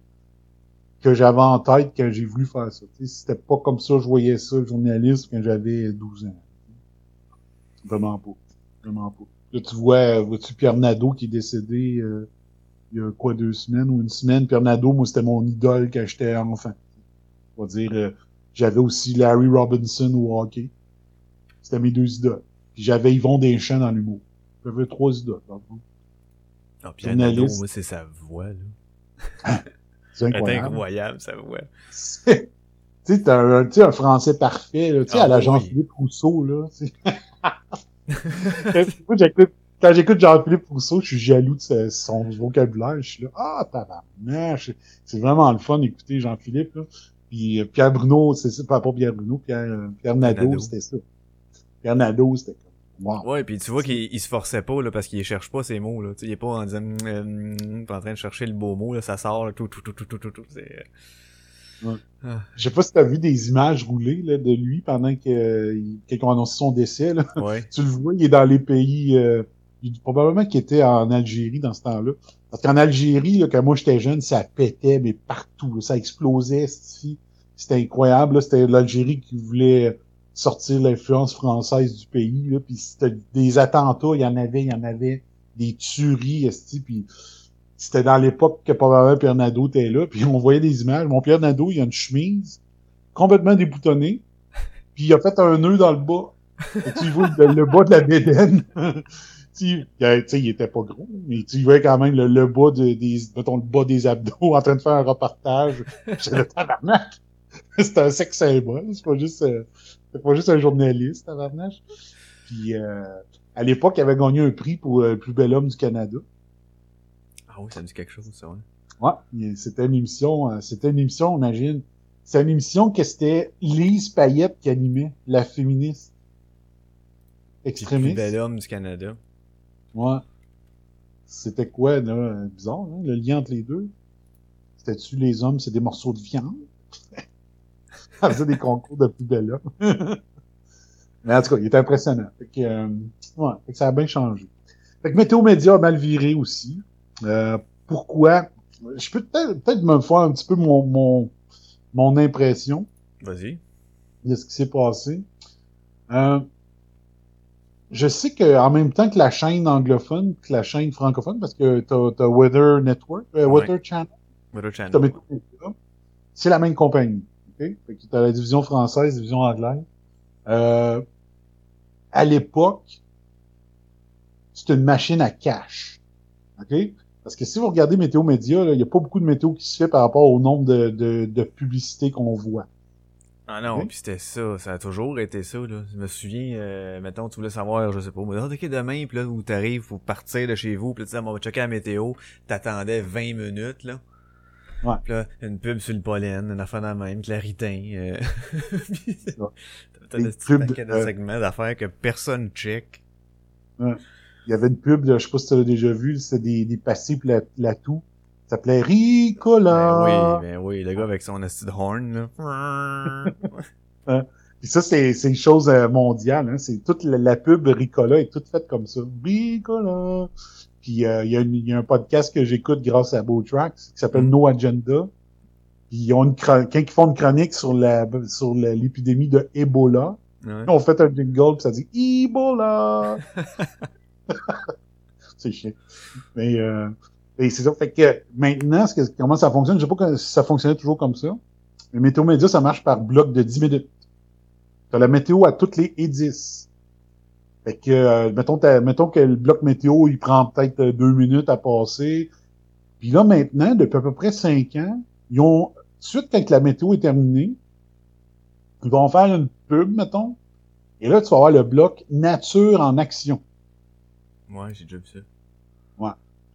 que j'avais en tête quand j'ai voulu faire ça. C'était pas comme ça je voyais ça, le journaliste, quand j'avais 12 ans. Vraiment pas. Vraiment pas. Là, tu vois, vois-tu Pierre Nadeau qui est décédé euh, il y a quoi, deux semaines ou une semaine? Pierre Nadeau, moi, c'était mon idole quand j'étais enfant. On va dire, euh, j'avais aussi Larry Robinson au hockey. C'était mes deux idoles. Puis j'avais Yvon Deschamps dans l'humour. J'avais trois idoles, dans le Ah, Pierre Nadeau, moi, c'est sa voix, là. C'est C'est incroyable. ça, ouais. Tu sais, t'as un, un français parfait, là, tu sais, Ah, à la oui. Jean-Philippe Rousseau, là. Quand j'écoute Jean-Philippe Rousseau, je suis jaloux de son vocabulaire. Je suis là, ah, tabarnak! C'est vraiment le fun d'écouter Jean-Philippe, là. Puis euh, Pierre Bruno, c'est ça, pas Pierre Bruno, Pierre, euh, Pierre Nadeau, Nadeau. c'était ça. Pierre Nadeau, c'était comme, wow. Ouais, puis tu vois qu'il il se forçait pas, là, parce qu'il cherche pas ses mots, là. Tu sais, il est pas en disant, pas en train de chercher le beau mot, là, ça sort, là, tout, tout, tout, tout, tout, tout, tout. C'est, Je sais pas si t'as vu des images roulées, là, de lui pendant que, euh, ont annoncé son décès, là. euh, ouais. tu le vois, il est dans les pays, euh, il- probablement qu'il était en Algérie dans ce temps-là. Parce qu'en Algérie, là, quand moi j'étais jeune, ça pétait, mais partout, là, ça explosait, c'était incroyable. C'était l'Algérie qui voulait sortir l'influence française du pays. Là, puis c'était des attentats, il y en avait, il y en avait, des tueries, c'ti, puis c'était dans l'époque que probablement Pierre Nadeau était là, puis on voyait des images. Mon Pierre Nadeau, il a une chemise complètement déboutonnée, puis il a fait un nœud dans le bas. Tu vois le, le bas de la bédaine. tu sais, tu sais, il était pas gros, mais tu vois quand même le, le bas de, des, mettons, le bas des abdos en train de faire un reportage. C'est le tabarnak. C'est un sexe symbole. C'est pas juste, euh, c'est pas juste un journaliste, tabarnak. Puis, euh, à l'époque, il avait gagné un prix pour euh, le plus bel homme du Canada. Ah oui, ça me dit quelque chose, ça, ouais. Ouais, c'était une émission, euh, c'était une émission, imagine. C'est une émission que c'était Lise Payette qui animait, la féministe. Puis le plus Extrémiste. bel homme du Canada. Ouais. C'était quoi, là? Bizarre, hein, le lien entre les deux? C'était-tu les hommes, c'est des morceaux de viande? Ça faisait des concours de plus bel homme. Mais en tout cas, il était impressionnant. Fait que, euh, ouais, fait que ça a bien changé. Fait que Météo Média a mal viré aussi. Euh, pourquoi? Je peux peut-être peut-être me faire un petit peu mon, mon, mon impression Vas-y. de ce qui s'est passé. Euh, je sais que en même temps que la chaîne anglophone, que la chaîne francophone, parce que t'as as Weather Network, euh, Ouais. Weather Channel, Weather Channel. C'est la même compagnie. Fait que t'as la division française, division anglaise. Euh, à l'époque, c'est une machine à cash. OK? Parce que si vous regardez Météo Média, il n'y a pas beaucoup de météo qui se fait par rapport au nombre de, de, de publicités qu'on voit. Ah non, Oui. puis c'était ça, ça a toujours été ça, là. Je me souviens, euh, mettons, tu voulais savoir, je sais pas, moi, ah, ok, demain, puis là, où t'arrives, faut partir de chez vous, puis là, tu dis, Ah, on va checker la météo, t'attendais 20 minutes, là. Ouais. Puis là, une pub sur le pollen, une affaire de la même, claritin, euh... Ouais. T'as Des paquets de euh, segments d'affaires que personne check. Il y avait une pub, là, je sais pas si tu l'as déjà vu, c'était des, des passés pour la, la toux. Ça s'appelait Ricola. Ben oui, ben oui, le gars avec son asti de horn, là. Puis ça, c'est, c'est une chose euh, mondiale. Hein. C'est toute la, la pub Ricola est toute faite comme ça. Ricola. Puis euh, il y, a une- il y a un podcast que j'écoute grâce à Tracks qui s'appelle Mm. No Agenda. Puis ils ont une quand ils font une chronique sur la sur l'épidémie de Ebola, Ouais. on fait un jingle puis ça dit Ebola. c'est chiant. Mais euh, et c'est ça. Fait que maintenant, ce que, comment ça fonctionne, je sais pas si ça fonctionnait toujours comme ça. Mais Météo Média, ça marche par bloc de 10 minutes. T'as la météo à toutes les et 10. Fait que, euh, mettons, mettons que le bloc météo, il prend peut-être euh, deux minutes à passer. Puis là, maintenant, depuis à peu près cinq ans, ils ont, suite, quand la météo est terminée, ils vont faire une pub, mettons. Et là, tu vas avoir le bloc nature en action. Ouais, j'ai déjà vu ça.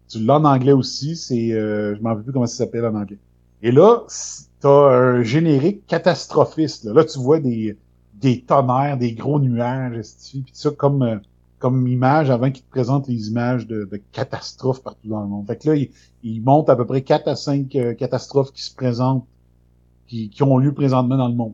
Tu l'as en anglais aussi, c'est, euh, je m'en rappelle plus comment ça s'appelle en anglais. Et là, t'as un générique catastrophiste. Là, Là, tu vois des, des tonnerres, des gros nuages, puis ça comme euh, comme image avant qu'ils te présentent les images de, de catastrophes partout dans le monde. Fait que là, ils il montent à peu près 4 à 5 euh, catastrophes qui se présentent, qui, qui ont lieu présentement dans le monde.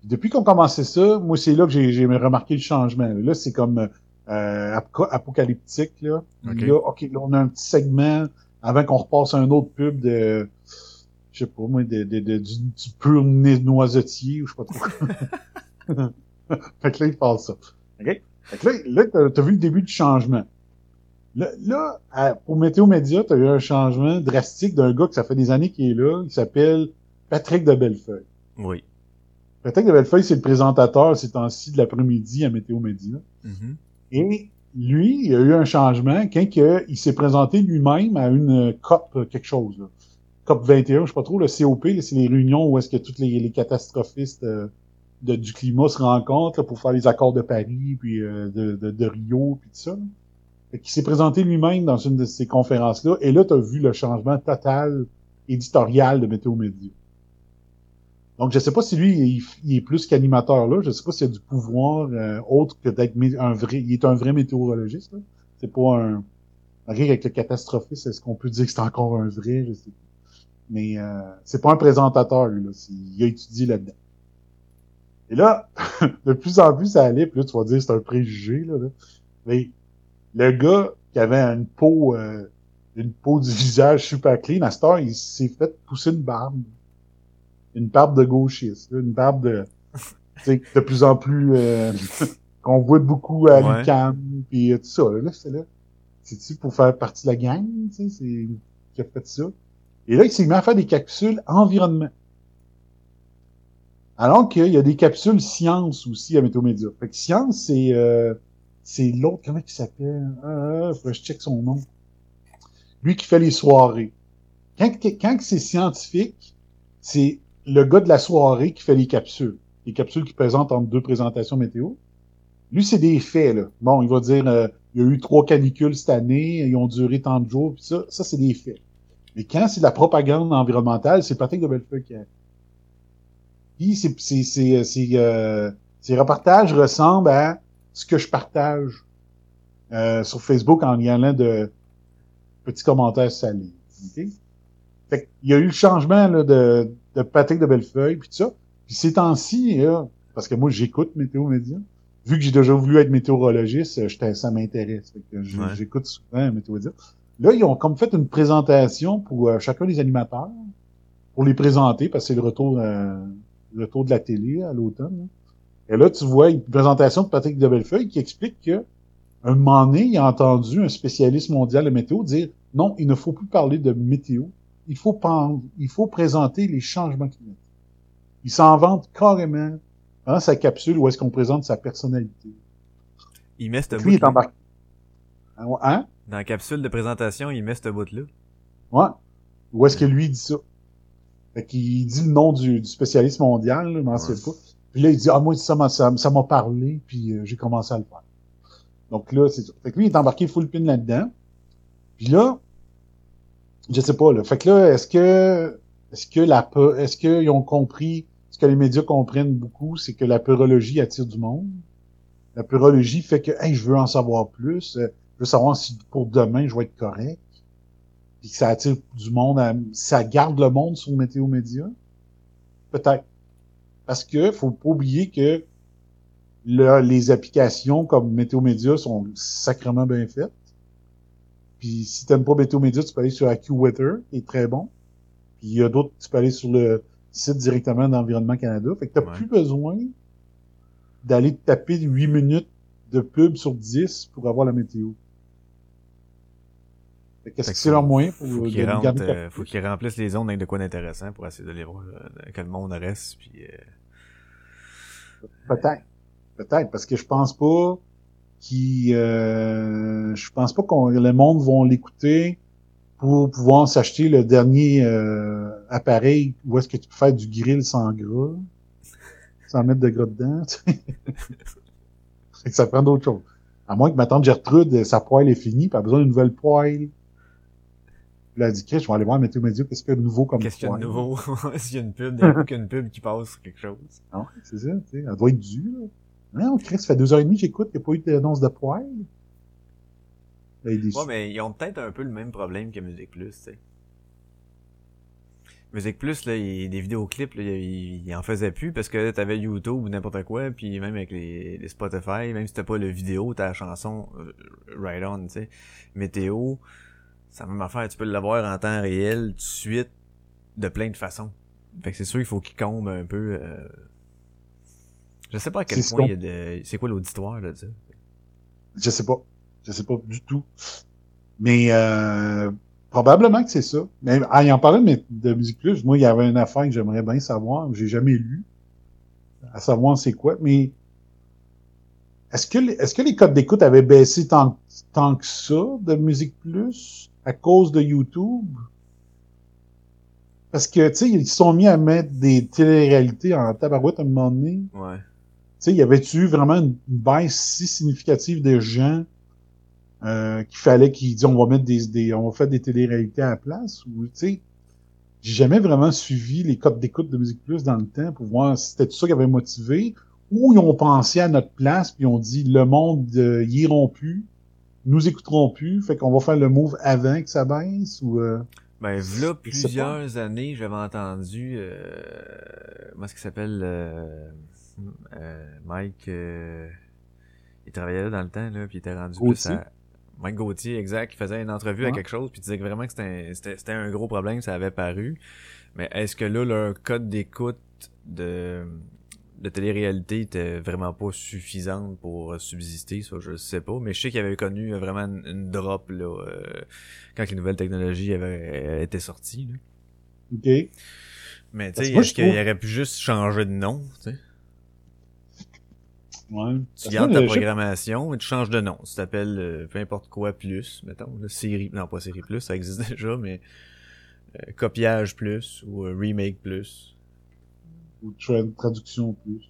Puis depuis qu'on commençait ça, moi, c'est là que j'ai j'ai remarqué le changement. Là, c'est comme euh, apo- apocalyptique. Là. Ok. Là, OK, là, on a un petit segment avant qu'on repasse à un autre pub de je sais pas moi, de, de, de- du, du pur no- noisetier ou je sais pas trop. fait que là, il passe ça. OK? Fait que là, là t'as, t'as vu le début du changement. Là, là à- pour Météo Média, t'as eu un changement drastique d'un gars que ça fait des années qu'il est là, il s'appelle Patrick de Bellefeuille. Oui. Patrick de Bellefeuille, c'est le présentateur ces temps-ci de l'après-midi à Météo Média. Mhm. Et lui, il a eu un changement quand il s'est présenté lui-même à une COP quelque chose. Là. COP 21, je sais pas trop, le COP, c'est les réunions où est-ce que tous les, catastrophistes euh, du climat se rencontrent pour faire les accords de Paris, puis euh, de, Rio, puis tout ça. Là. qui s'est présenté lui-même dans une de ces conférences-là, et là, tu as vu le changement total éditorial de Météo Média. Donc, je sais pas si lui, il, est plus qu'animateur là. Je sais pas s'il a du pouvoir euh, autre que d'être un vrai. Il est un vrai météorologiste. C'est pas un. Avec le catastrophisme, est-ce qu'on peut dire que c'est encore un vrai Je sais pas. Mais euh, c'est pas un présentateur lui. Là. Il a étudié là-dedans. Et là, de plus en plus, ça allait. Puis là, tu vas dire c'est un préjugé là, Mais le gars qui avait une peau, euh, une peau du visage super clean, à cette heure, il s'est fait pousser une barbe une barbe de gauchiste, une barbe de de plus en plus euh, qu'on voit beaucoup à ouais. l'UQAM, puis tout ça. Là, c'est là. C'est-tu pour faire partie de la gang, tu sais, c'est qui a fait ça? Et là, il s'est mis à faire des capsules environnement. Alors qu'il y a des capsules science aussi à Météo Média. Fait que science, c'est euh, c'est l'autre, comment il s'appelle? Ah, faut que je check son nom. Lui qui fait les soirées. Quand, quand c'est scientifique, c'est le gars de la soirée qui fait les capsules, les capsules qui présentent entre deux présentations météo, lui, c'est des faits, là. Bon, il va dire, euh, il y a eu trois canicules cette année, ils ont duré tant de jours, puis ça, ça, c'est des faits. Mais quand c'est de la propagande environnementale, c'est Patrick de Bellefeuille qui a... Puis, c'est, c'est, c'est, c'est euh, ces reportages ressemblent à ce que je partage euh, sur Facebook en y allant de petits commentaires salés. Okay? Fait il y a eu le changement là, de, de Patrick de Bellefeuille, puis tout ça. Puis ces temps-ci, parce que moi, j'écoute Météo Média. Vu que j'ai déjà voulu être météorologiste, euh, ça m'intéresse. J'écoute souvent Météo Média. Là, ils ont comme fait une présentation pour euh, chacun des animateurs, pour les présenter, parce que c'est le retour, euh, le retour de la télé à l'automne. Et là, tu vois une présentation de Patrick de Bellefeuille qui explique que un moment donné, il a entendu un spécialiste mondial de météo dire non, il ne faut plus parler de météo, il faut, il faut présenter les changements climatiques. Il s'en vante carrément dans sa capsule où est-ce qu'on présente sa personnalité. Il met ce est embarqué. Hein? Dans la capsule de présentation, il met ce bout-là. Ouais. Où est-ce que lui dit ça? Fait qu'il dit le nom du, spécialiste mondial, je m'en sais pas. Puis là, il dit, ah, moi, ça m'a, ça, m'a parlé, puis euh, j'ai commencé à le faire. Donc là, c'est ça. Fait que lui, il est embarqué full pin là-dedans. Puis là, je sais pas, là. Fait que là, est-ce que, est-ce que la, est-ce qu'ils ont compris, ce que les médias comprennent beaucoup, c'est que la pyrologie attire du monde. La pyrologie fait que, hey, je veux en savoir plus. Je veux savoir si pour demain, je vais être correct. Puis que ça attire du monde, ça garde le monde sur Météo Média. Peut-être. Parce que, faut pas oublier que les applications comme Météo Média sont sacrément bien faites. Puis si t'aimes pas Météo Média, tu peux aller sur AccuWeather, qui est très bon. Puis il y a d'autres, tu peux aller sur le site directement d'Environnement Canada. Fait que t'as plus besoin d'aller taper 8 minutes de pub sur 10 pour avoir la météo. Qu'est-ce que c'est leur moyen pour faut qu'ils euh, faut qu'ils remplissent les zones avec de quoi d'intéressant pour essayer de les voir euh, que le monde reste puis euh... peut-être. Peut-être parce que je pense pas qui euh, je pense pas qu'on le monde vont l'écouter pour pouvoir s'acheter le dernier euh, appareil où est-ce que tu peux faire du grill sans gras sans mettre de gras dedans. Ça prend d'autres choses. À moins que ma tante Gertrude sa poêle est finie pas besoin d'une nouvelle poêle elle a dit je vais aller voir Météo Média qu'est-ce qu'il y a de nouveau comme qu'est-ce qu'il y a de nouveau? S'il y a une pub? D'un coup qu'il y a une pub qui passe quelque chose non c'est ça tu sais elle doit être due là. Non, Chris, ça fait deux heures et demie que j'écoute, il n'y a pas eu d'annonce de poil. Ouais, mais ils ont peut-être un peu le même problème que Musique Plus, tu sais. Musique Plus, là, il, des vidéoclips, là, il, il, en faisait plus parce que t'avais YouTube ou n'importe quoi, puis même avec les, les Spotify, même si t'as pas le vidéo, t'as la chanson euh, right on, tu sais. Météo, ça même affaire, tu peux l'avoir en temps réel, tout de suite, de plein de façons. Fait que c'est sûr qu'il faut qu'il comble un peu euh, je sais pas à quel point il y a de... C'est quoi l'auditoire, là, ça? Je sais pas. Je sais pas du tout. Mais euh, probablement que c'est ça. Mais ah, en parlant de, de Musique Plus, moi, il y avait une affaire que j'aimerais bien savoir, j'ai jamais lu. À savoir c'est quoi, mais est-ce que, est-ce que les codes d'écoute avaient baissé tant, tant que ça de Musique Plus? À cause de YouTube? Parce que, tu sais, ils se sont mis à mettre des téléréalités en tabarouette à un moment donné. Ouais. Tu sais, y avait-tu eu vraiment une baisse si significative de gens euh, qu'il fallait qu'ils disent on va mettre des, des on va faire des téléréalités à la place? Ou tu sais j'ai jamais vraiment suivi les codes d'écoute de Musique Plus dans le temps pour voir si c'était tout ça qui avait motivé ou ils ont pensé à notre place puis ils ont dit le monde euh, y iront plus nous écouterons plus fait qu'on va faire le move avant que ça baisse ou euh, Ben, v'là plusieurs années, j'avais entendu, euh, comment est-ce qu'il s'appelle, euh, euh, Mike, euh, il travaillait là dans le temps, là, puis il était rendu plus Gauthier. à... Mike Gauthier, exact, qui faisait une entrevue à quelque chose, puis il disait que vraiment que c'était un, un gros problème, ça avait paru. Mais est-ce que là, leur code d'écoute de, de télé-réalité était vraiment pas suffisante pour euh, subsister, ça, je sais pas. Mais je sais qu'il avait connu euh, vraiment une, une drop, là, euh, quand les nouvelles technologies avaient euh, été sorties, là. ok Mais tu sais, est-ce qu'il aurait pu juste changer de nom, tu sais? ouais Tu gardes ta programmation et tu changes de nom. Tu t'appelles euh, peu importe quoi plus, mettons, là, série, non pas série plus, ça existe déjà, mais euh, copiage plus ou remake plus. Ou tra- traduction plus.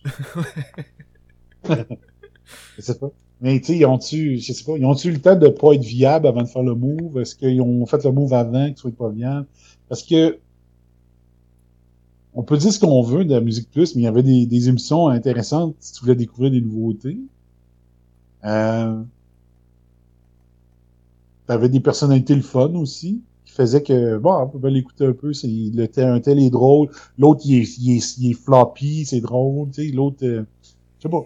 je sais pas. Mais tu sais, ils ont-tu, je sais pas, ils ont-tu eu le temps de pas être viable avant de faire le move? Est-ce qu'ils ont fait le move avant qu'il soit pas viable? Parce que on peut dire ce qu'on veut de la Musique Plus, mais il y avait des, des émissions intéressantes si tu voulais découvrir des nouveautés. Euh, T'avais des personnalités le fun aussi, qui faisaient que, bon, on peut bien l'écouter un peu, c'est, le, tel- un tel est drôle, l'autre il est, il est, il est floppy, c'est drôle, tu sais, l'autre, euh, je sais pas.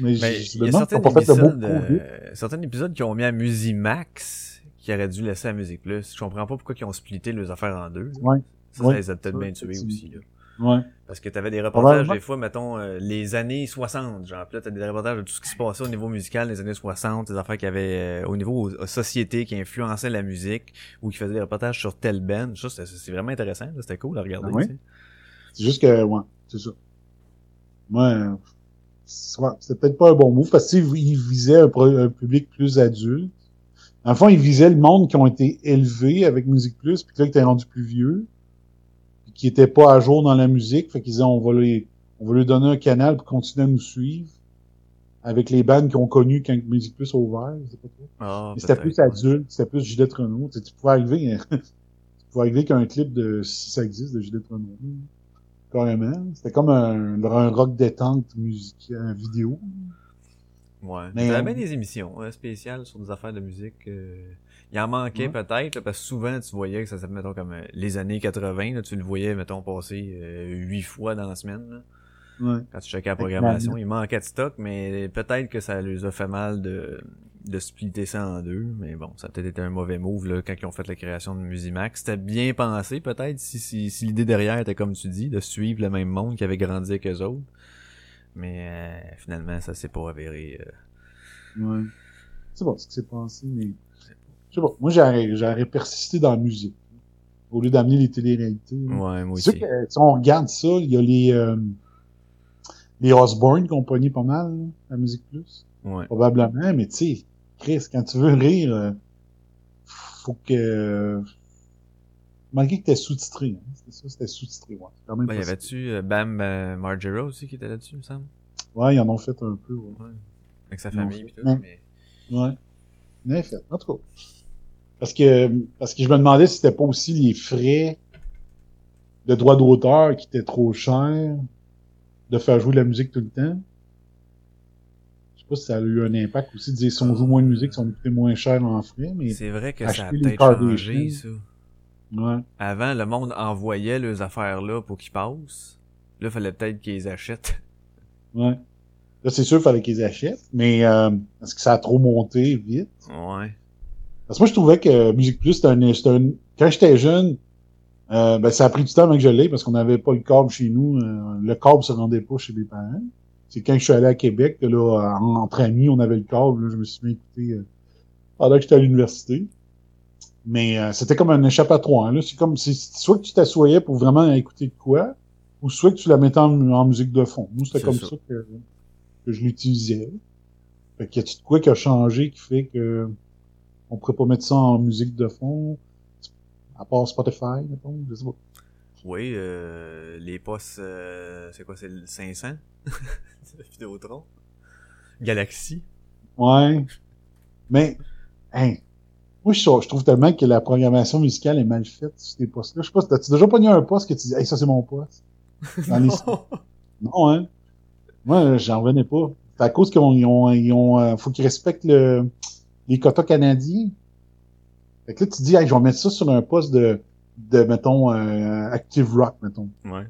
Mais Ben, je, me demande pas fait le beau euh, certains épisodes qui ont mis à Musimax qui auraient dû laisser à Musique Plus. Je comprends pas pourquoi ils ont splitté leurs affaires en deux. Ouais. Ça, Ouais. ça les a peut-être bien tués aussi, là. Ouais. Parce que t'avais des reportages, des fois, mettons, euh, les années 60, genre, puis là, t'as des reportages de tout ce qui se passait au niveau musical des années 60, des affaires qu'il y avait euh, au niveau euh, société qui influençaient la musique, ou qui faisaient des reportages sur tel band. Ça, c'était- c'est vraiment intéressant, là, c'était cool à regarder, Ah tu. C'est juste que, ouais, c'est ça. Moi, c'est- ouais, c'était peut-être pas un bon move parce qu'il visait un, pro- un public plus adulte. En fond, il visait le monde qui ont été élevés avec Musique Plus, puis que là, qui étaient rendus plus vieux, qui étaient pas à jour dans la musique. Fait qu'ils disaient, on va les, on va lui donner un canal pour continuer à nous suivre avec les bandes qu'ils ont connues quand Musique Plus a ouvert. Je sais pas trop. Ah, c'était plus adulte, c'était plus Gillette Renault. Tu, sais, tu pouvais arriver, tu pouvais arriver avec un clip de, si ça existe, de Gillette Renault. Carrément. C'était comme un, un rock détente musique, un vidéo. Ouais. Mais, Mais euh, des émissions euh, spéciales sur des affaires de musique. euh, Il en manquait Ouais. peut-être, parce que souvent tu voyais que ça s'appelait, mettons, comme euh, les années 80, là, tu le voyais, mettons, passer euh, huit fois dans la semaine. là. Ouais. Quand tu checkais la programmation, il manquait de stock, mais peut-être que ça les a fait mal de, de splitter ça en deux. Mais bon, ça a peut-être été un mauvais move là, quand ils ont fait la création de Musimax. C'était bien pensé peut-être si, si, si l'idée derrière était comme tu dis, de suivre le même monde qui avait grandi avec eux autres. Mais euh, finalement, ça s'est pas avéré. euh, Ouais. C'est bon ce qui s'est passé, mais. Je sais pas. Moi, j'aurais, j'aurais persisté dans la musique. Au lieu d'amener les téléréalités. Ouais, moi aussi. que, si on regarde ça, il y a les, euh, les Osborne qui ont pogné pas mal, là, la musique plus. Ouais. Probablement, mais tu sais, Chris, quand tu veux rire, euh, faut que... Malgré que t'es sous-titré, hein, c'était ça, c'était sous-titré, ouais. c'est Quand même Ben, y avait-tu euh, Bam euh, Margera aussi qui était là-dessus, il me semble? Ouais, ils en ont fait un peu, ouais. Avec sa famille pis tout, mais- mais... Ouais. En fait, en tout cas. Parce que, parce que je me demandais si c'était pas aussi les frais de droits d'auteur qui étaient trop chers de faire jouer de la musique tout le temps. Je sais pas si ça a eu un impact aussi de dire si on joue moins de musique, ça va nous coûter moins cher en frais, mais C'est vrai que ça a peut-être changé, ça. ouais. Avant, le monde envoyait leurs affaires-là pour qu'ils passent. Là, fallait peut-être qu'ils les achètent. Ouais. Là, c'est sûr, il fallait qu'ils achètent, mais euh, est-ce que ça a trop monté vite? Ouais. Parce que moi, je trouvais que Musique Plus, c'était un, c'était un- quand j'étais jeune, euh, ben, ça a pris du temps avant que je l'ai parce qu'on n'avait pas le câble chez nous. euh, le câble se rendait pas chez mes parents. C'est quand je suis allé à Québec que là, en- entre amis, on avait le câble. là, je me suis mis à écouter euh, pendant que j'étais à l'université. Mais euh, c'était comme un échappatoire. Là. C'est comme si soit que tu t'assoyais pour vraiment écouter de quoi, ou soit que tu la mettais en, en musique de fond. Moi, c'était comme ça. ça, que, que je l'utilisais. Fait qu'il y a-tu de quoi qui a changé qui fait que on pourrait pas mettre ça en musique de fond, à part Spotify, mettons, je sais pas. Oui, euh, les postes, euh, c'est quoi, c'est le 500? Vidéotron? Galaxy? Ouais. Mais, hein, moi, je, je trouve tellement que la programmation musicale est mal faite sur ces postes-là. Je sais pas, t'as-tu déjà pogné un poste que tu dis, hey, ça, c'est mon poste? Dans les... non, hein? Moi, j'en revenais pas. C'est à cause qu'ils ont, ils ont, ils ont euh, faut qu'ils respectent le, les quotas canadiens. Fait que là, tu dis, hey, je vais mettre ça sur un poste de, de mettons, euh, Active Rock, mettons. Ouais.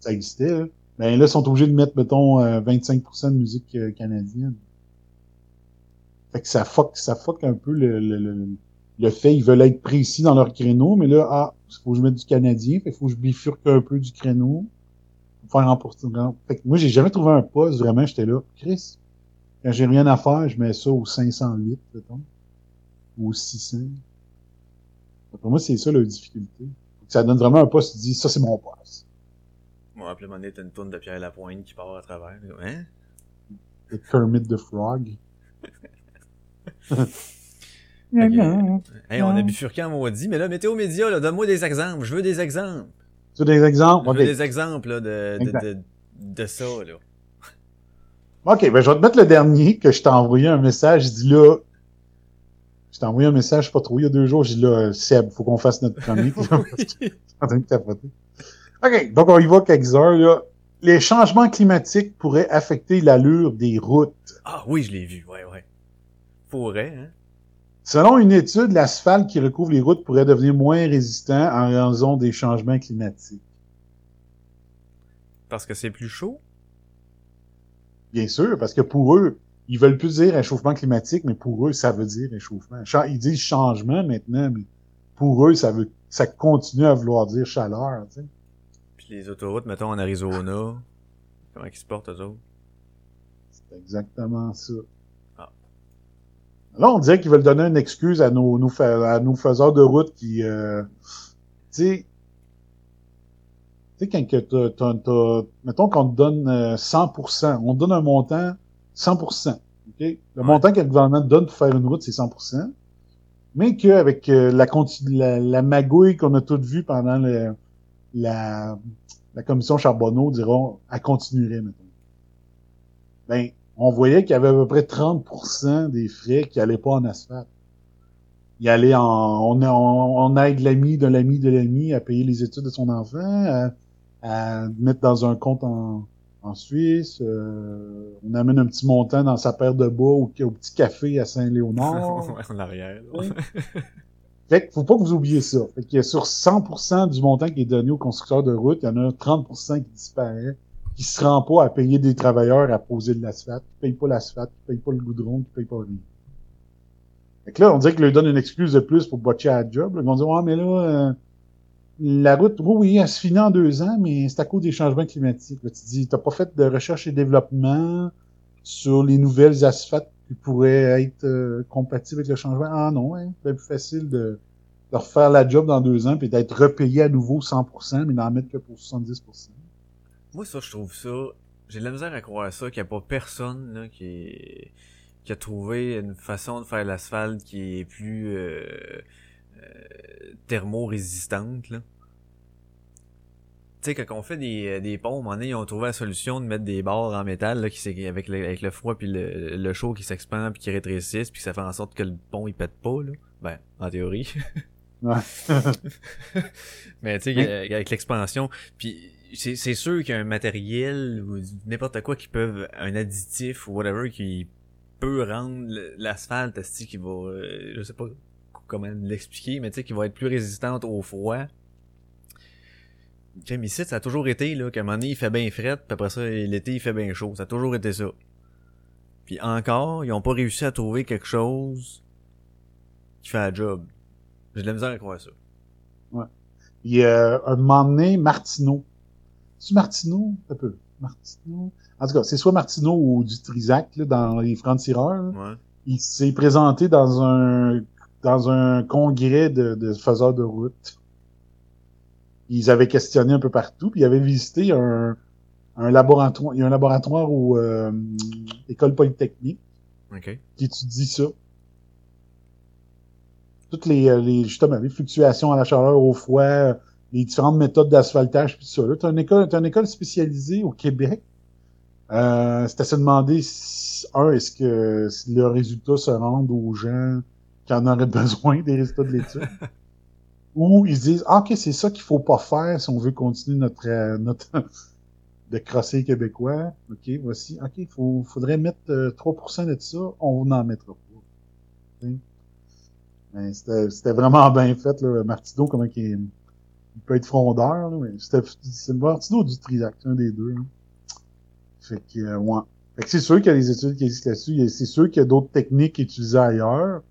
Ça existait, là. Ben là, ils sont obligés de mettre, mettons, euh, 25% de musique euh, canadienne. Fait que ça fuck, ça fuck un peu le, le, le, le fait, ils veulent être précis dans leur créneau, mais là, ah, il faut que je mette du canadien, fait faut que je bifurque un peu du créneau pour faire remporter. Fait que moi, j'ai jamais trouvé un poste, vraiment, j'étais là. Chris, quand j'ai rien à faire, je mets ça au 508, mettons. Ou au 600. Pour moi, c'est ça la difficulté. Ça donne vraiment un poste, tu dis, ça c'est mon poste. Moi, après, mon t'as une tourne de Pierre Lapointe qui part à travers. Hein? Le Kermit the Frog. okay. hey, on a bifurqué en maudit, mais là, météo média, donne-moi des exemples. Je veux des exemples. Tu veux des exemples? Je veux des exemples là, de, de, de, de, ça, là. OK, ben je vais te mettre le dernier que je t'ai envoyé un message. Je dis là, je t'ai envoyé un message, je sais pas trop, il y a deux jours. J'ai dit là, Seb, faut qu'on fasse notre premier. OK, donc on y va quelques heures. Là. Les changements climatiques pourraient affecter l'allure des routes. Ah oui, je l'ai vu, ouais, ouais. Pourrait, hein? Selon une étude, l'asphalte qui recouvre les routes pourrait devenir moins résistant en raison des changements climatiques. Parce que c'est plus chaud? Bien sûr, parce que pour eux, ils veulent plus dire réchauffement climatique, mais pour eux, ça veut dire réchauffement. Ils disent changement maintenant, mais pour eux, ça veut, ça continue à vouloir dire chaleur, tu sais. Puis les autoroutes, mettons, en Arizona, comment ils se portent, eux autres? C'est exactement ça. Là, on dirait qu'ils veulent donner une excuse à nos, nos, à nos faiseurs de route qui, euh, tu sais, tu sais, quand que t'as, t'as, mettons qu'on te donne 100%, euh, on te donne un montant 100%, ok? Le ouais. montant que le gouvernement te donne pour faire une route, c'est 100%, mais qu'avec euh, la, la, la magouille qu'on a toutes vue pendant le, la, la commission Charbonneau, diront, elle continuerait, mettons. Ben, on voyait qu'il y avait à peu près 30% des frais qui allaient pas en asphalte. Il allait en, on, on, on aide l'ami de l'ami de l'ami à payer les études de son enfant, à, à mettre dans un compte en, en Suisse. Euh, on amène un petit montant dans sa paire de bas au, au petit café à Saint-Léonard. en arrière. Fait que faut pas que vous oubliez ça. Fait que sur 100% du montant qui est donné aux constructeurs de route, il y en a 30% qui disparaît qui se rend pas à payer des travailleurs à poser de l'asphalte, qui payent pas l'asphalte, qui payent pas le goudron, qui payent pas rien. Fait que là, on dirait qu'ils leur donne une excuse de plus pour botcher à la job. Ils vont dire, ah, mais là, euh, la route, oui, elle se finit en deux ans, mais c'est à cause des changements climatiques. Tu dis, t'as pas fait de recherche et développement sur les nouvelles asphaltes qui pourraient être euh, compatibles avec le changement? Ah non, hein, c'est plus facile de, de refaire la job dans deux ans puis d'être repayé à nouveau 100%, mais d'en mettre que pour 70%. Moi, ça, je trouve ça. J'ai de la misère à croire ça, qu'il n'y a pas personne là, qui, qui a trouvé une façon de faire l'asphalte qui est plus euh, euh, thermo-résistante. Là. Tu sais, quand on fait des, des ponts, donné, ils ont trouvé la solution de mettre des barres en métal là, qui avec le, avec le froid puis le, le chaud qui s'expand puis qui rétrécissent puis ça fait en sorte que le pont il pète pas. Là. Ben, en théorie. Mais tu sais, avec l'expansion, puis c'est sûr qu'il y a un matériel ou n'importe quoi qui peut un additif ou whatever qui peut rendre l'asphalte qui va euh, je sais pas comment l'expliquer mais tu sais qui va être plus résistante au froid Comme ici ça a toujours été là qu'à un moment donné il fait bien fret puis après ça l'été il fait bien chaud ça a toujours été ça puis encore ils ont pas réussi à trouver quelque chose qui fait la job j'ai de la misère à croire ça ouais il y a un moment donné Martineau c'est Martineau? Un peu. Martineau. En tout cas, c'est soit Martineau ou du Trisac, là, dans les francs-tireurs. Ouais. Il s'est présenté dans un, dans un congrès de, de faiseurs de route. Ils avaient questionné un peu partout, puis ils avaient visité un, un laboratoire. Il y a un laboratoire au euh, école polytechnique okay. qui étudie ça. Toutes les, les justement les fluctuations à la chaleur, au froid, les différentes méthodes d'asphaltage puis tout ça. T'as une école, t'as une école spécialisée au Québec. Euh, c'est à se demander, si, un, est-ce que si le résultat se rend aux gens qui en auraient besoin des résultats de l'étude? Ou ils se disent, ah, ok, c'est ça qu'il faut pas faire si on veut continuer notre, euh, notre, de crosser québécois. Ok, voici. Ok, il faudrait mettre euh, 3% de ça. On n'en mettra pas. Mais c'était, vraiment bien fait, là. Martineau, comment il, est- il peut être frondeur, là, mais c'était, Martineau du Trisac, un des deux, hein. Fait que, euh, ouais. Fait que c'est sûr qu'il y a des études qui existent là-dessus. C'est sûr qu'il y a d'autres techniques utilisées ailleurs.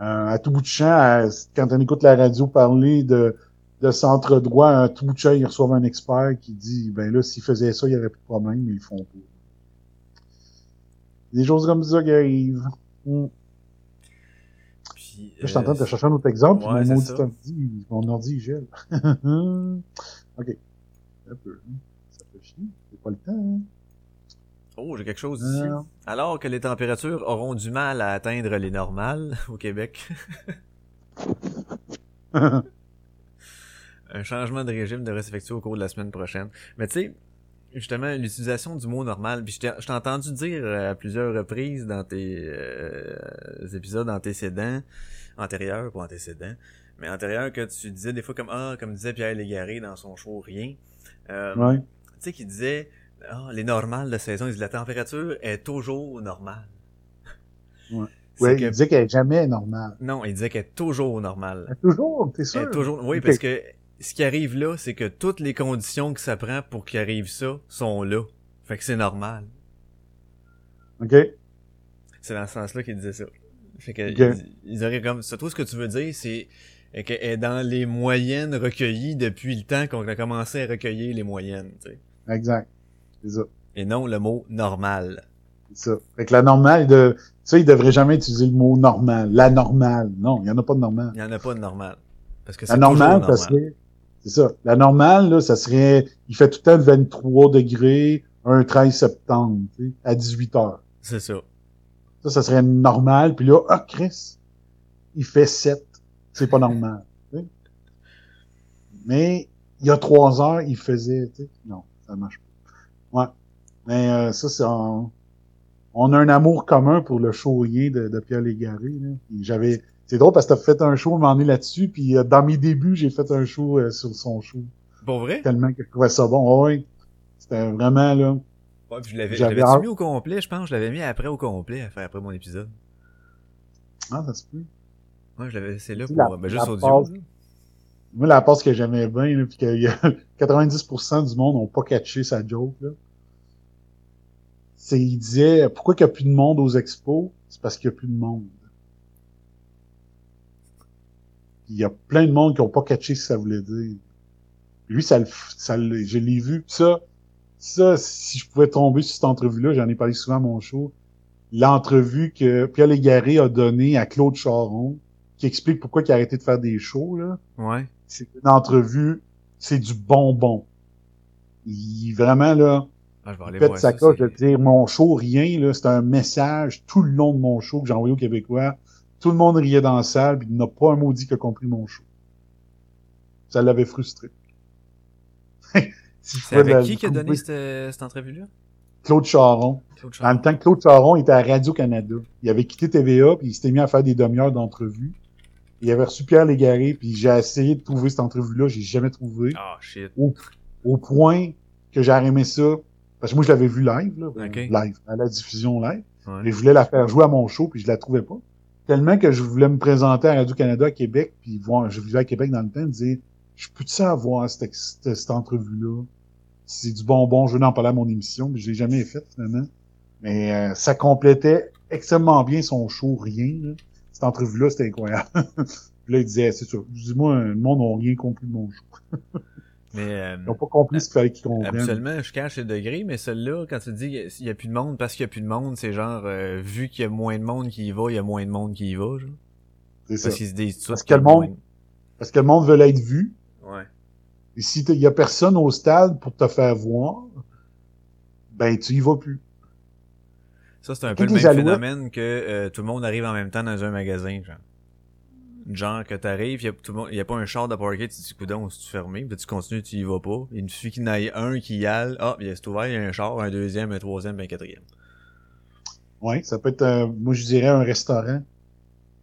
Euh, à tout bout de champ, à- quand on écoute la radio parler de, de centre droit, à tout bout de champ, ils reçoivent un expert qui dit, ben là, s'ils faisaient ça, il y aurait plus de problème, mais ils font pas. Des choses comme ça qui arrivent. Hmm. Puis, Là, je de euh, chercher un autre exemple, puis mon maudit ordi, mon ordi, il gèle. ok. Un peu. hein. Ça fait chier. C'est pas le temps, hein. Oh, j'ai quelque chose ici. Euh, Alors que les températures auront du mal à atteindre les normales au Québec, un changement de régime devrait s'effectuer au cours de la semaine prochaine. Mais tu sais, justement, l'utilisation du mot normal, puis je t'ai je t'ai entendu dire euh, à plusieurs reprises dans tes euh, épisodes antécédents, antérieurs, pas antécédents, mais antérieurs, que tu disais des fois comme, ah, comme disait Pierre Légaré dans son show Rien, euh, ouais. tu sais, qui disait, ah, les normales de saison, la température est toujours normale. Ouais. Que- il disait qu'elle est jamais normale. Non, il disait qu'elle est toujours normale. Elle est Toujours, t'es Elle sûr? est toujours, oui, parce que ce qui arrive là, c'est que toutes les conditions que ça prend pour qu'il arrive ça sont là. Fait que c'est normal. OK. C'est dans ce sens-là qu'il disait ça. Fait que, ils, comme, surtout ce que tu veux dire, c'est qu'elle est dans les moyennes recueillies depuis le temps qu'on a commencé à recueillir les moyennes, tu sais. Exact. C'est ça. Et non le mot normal. C'est ça. Fait que la normale, de, ça, il devrait jamais utiliser le mot normal. La normale. Non, il y en a pas de normale. Il y en a pas de normal. Parce que c'est La normale, normal. ça serait, c'est ça. La normale, là, ça serait, il fait tout le temps 23 degrés, un 13 septembre, tu sais, à 18 heures. C'est ça. Ça, ça serait normal. Puis là, ah, Chris, il fait 7. C'est pas normal. Mais, il y a trois heures, il faisait, tu sais. Non, ça marche pas. Ouais. Mais, euh, ça, c'est en- on a un amour commun pour le show rien de, de Pierre Légaré, J'avais, c'est drôle parce que t'as fait un show, m'en est là-dessus, puis euh, dans mes débuts, j'ai fait un show euh, sur son show. Pour vrai? Tellement que je trouvais ça bon. Ouais. C'était vraiment, là. Ouais, puis je l'avais, J'avais mis au complet, je pense? Je l'avais mis après au complet, après mon épisode. Ah, ça se peut. Ouais, je l'avais laissé là pour, la- ben, juste audio. Moi, la passe que j'aimais bien, puis que y a 90% du monde n'ont pas catché sa joke. C'est, il disait, pourquoi qu'il n'y a plus de monde aux expos? C'est parce qu'il n'y a plus de monde. Il y a plein de monde qui n'ont pas catché ce que ça voulait dire. Lui, ça ça je l'ai vu. Ça, ça, si je pouvais tomber sur cette entrevue-là, j'en ai parlé souvent à mon show. L'entrevue que Pierre Légaré a donnée à Claude Charon, qui explique pourquoi il a arrêté de faire des shows, là Ouais. c'est une entrevue, c'est du bonbon. Il vraiment là, Ah, je vais il aller pète voir sa ça. coche de dire mon show rien là, c'est un message tout le long de mon show que j'ai envoyé aux Québécois. Tout le monde riait dans la salle, puis il n'a pas un maudit qui a compris mon show. Ça l'avait frustré. Si C'est avec la qui qui a donné cette, cette entrevue-là? Claude Charon. Claude En même temps que Claude Charon était à Radio-Canada. Il avait quitté TVA, puis il s'était mis à faire des demi-heures d'entrevue. Il avait reçu Pierre Légaré, puis j'ai essayé de trouver cette entrevue-là, j'ai jamais trouvé. Ah, shit. au point que j'ai aimé ça. Parce que moi, je l'avais vu live, là, Ok. live, à la diffusion live. Ouais. Et je voulais la faire jouer à mon show, puis je la trouvais pas. Tellement que je voulais me présenter à Radio-Canada à Québec, puis voir, je vivais à Québec dans le temps, dire, je peux-tu savoir cette, cette, cette entrevue-là? C'est du bonbon, je veux en parler à mon émission, mais je l'ai jamais fait, finalement. Mais euh, ça complétait extrêmement bien son show, rien. Là. Cette entrevue-là, c'était incroyable. puis là, il disait, c'est sûr, je dis, moi, le monde n'a rien compris de mon show. Mais, euh, Ils n'ont pas compris ce qu'il fallait qu'ils comprennent. Habituellement, je cache les degrés, mais celle-là, quand tu dis qu'il y a plus de monde parce qu'il y a plus de monde, c'est genre, euh, vu qu'il y a moins de monde qui y va, il y a moins de monde qui y va, genre. C'est ça. Parce qu'ils se disent tout. Parce que le monde- Parce que le monde veut être vu. Ouais. Et si il y a personne au stade pour te faire voir, ben tu y vas plus. Ça, c'est un peu le même alouettes- phénomène que euh, tout le monde arrive en même temps dans un magasin, genre. Genre que t'arrives, y a tout le monde, y a pas un char de parquet, tu te dis coudon, c'est fermé, puis tu continues, tu y vas pas. Il suffit qu'il ait un qui y aille, ah, il est ouvert, il y a un char, un deuxième, un troisième, un quatrième. Ouais, ça peut être, euh, moi je dirais un restaurant.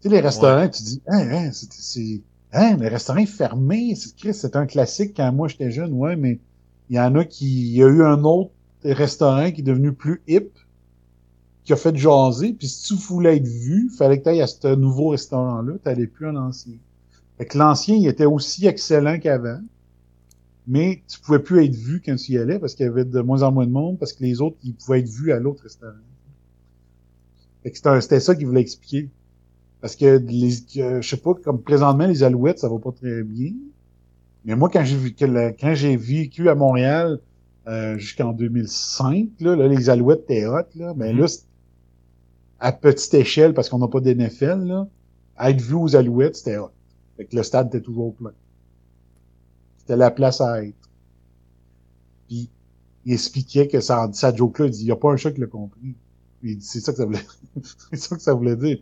Tu sais, les restaurants, tu dis, hein, hein, c'est, c'est, hein, les restaurants fermés, c'est, c'est un classique quand moi j'étais jeune, ouais, mais il y en a qui, il y a eu un autre restaurant qui est devenu plus hip, qui a fait jaser, puis si tu voulais être vu, fallait que tu ailles à ce nouveau restaurant-là, tu n'allais plus à l'ancien. Fait que l'ancien, il était aussi excellent qu'avant, mais tu pouvais plus être vu quand tu y allais parce qu'il y avait de moins en moins de monde, parce que les autres, ils pouvaient être vus à l'autre restaurant. Fait que c'était ça qu'il voulait expliquer. Parce que les, je sais pas, comme présentement, les Alouettes, ça va pas très bien. Mais moi, quand j'ai vu quand j'ai vécu à Montréal euh, jusqu'en 2005, là, les Alouettes étaient hot, là, mais mm-hmm. là, à petite échelle, parce qu'on n'a pas d'NFL, là, à être vu aux Alouettes, c'était hot. Fait que le stade était toujours plein. C'était la place à être. Puis, il expliquait que ça, sa joke-là, il dit, il n'y a pas un chat qui l'a compris. Il dit, c'est ça que ça voulait, c'est ça que ça voulait dire.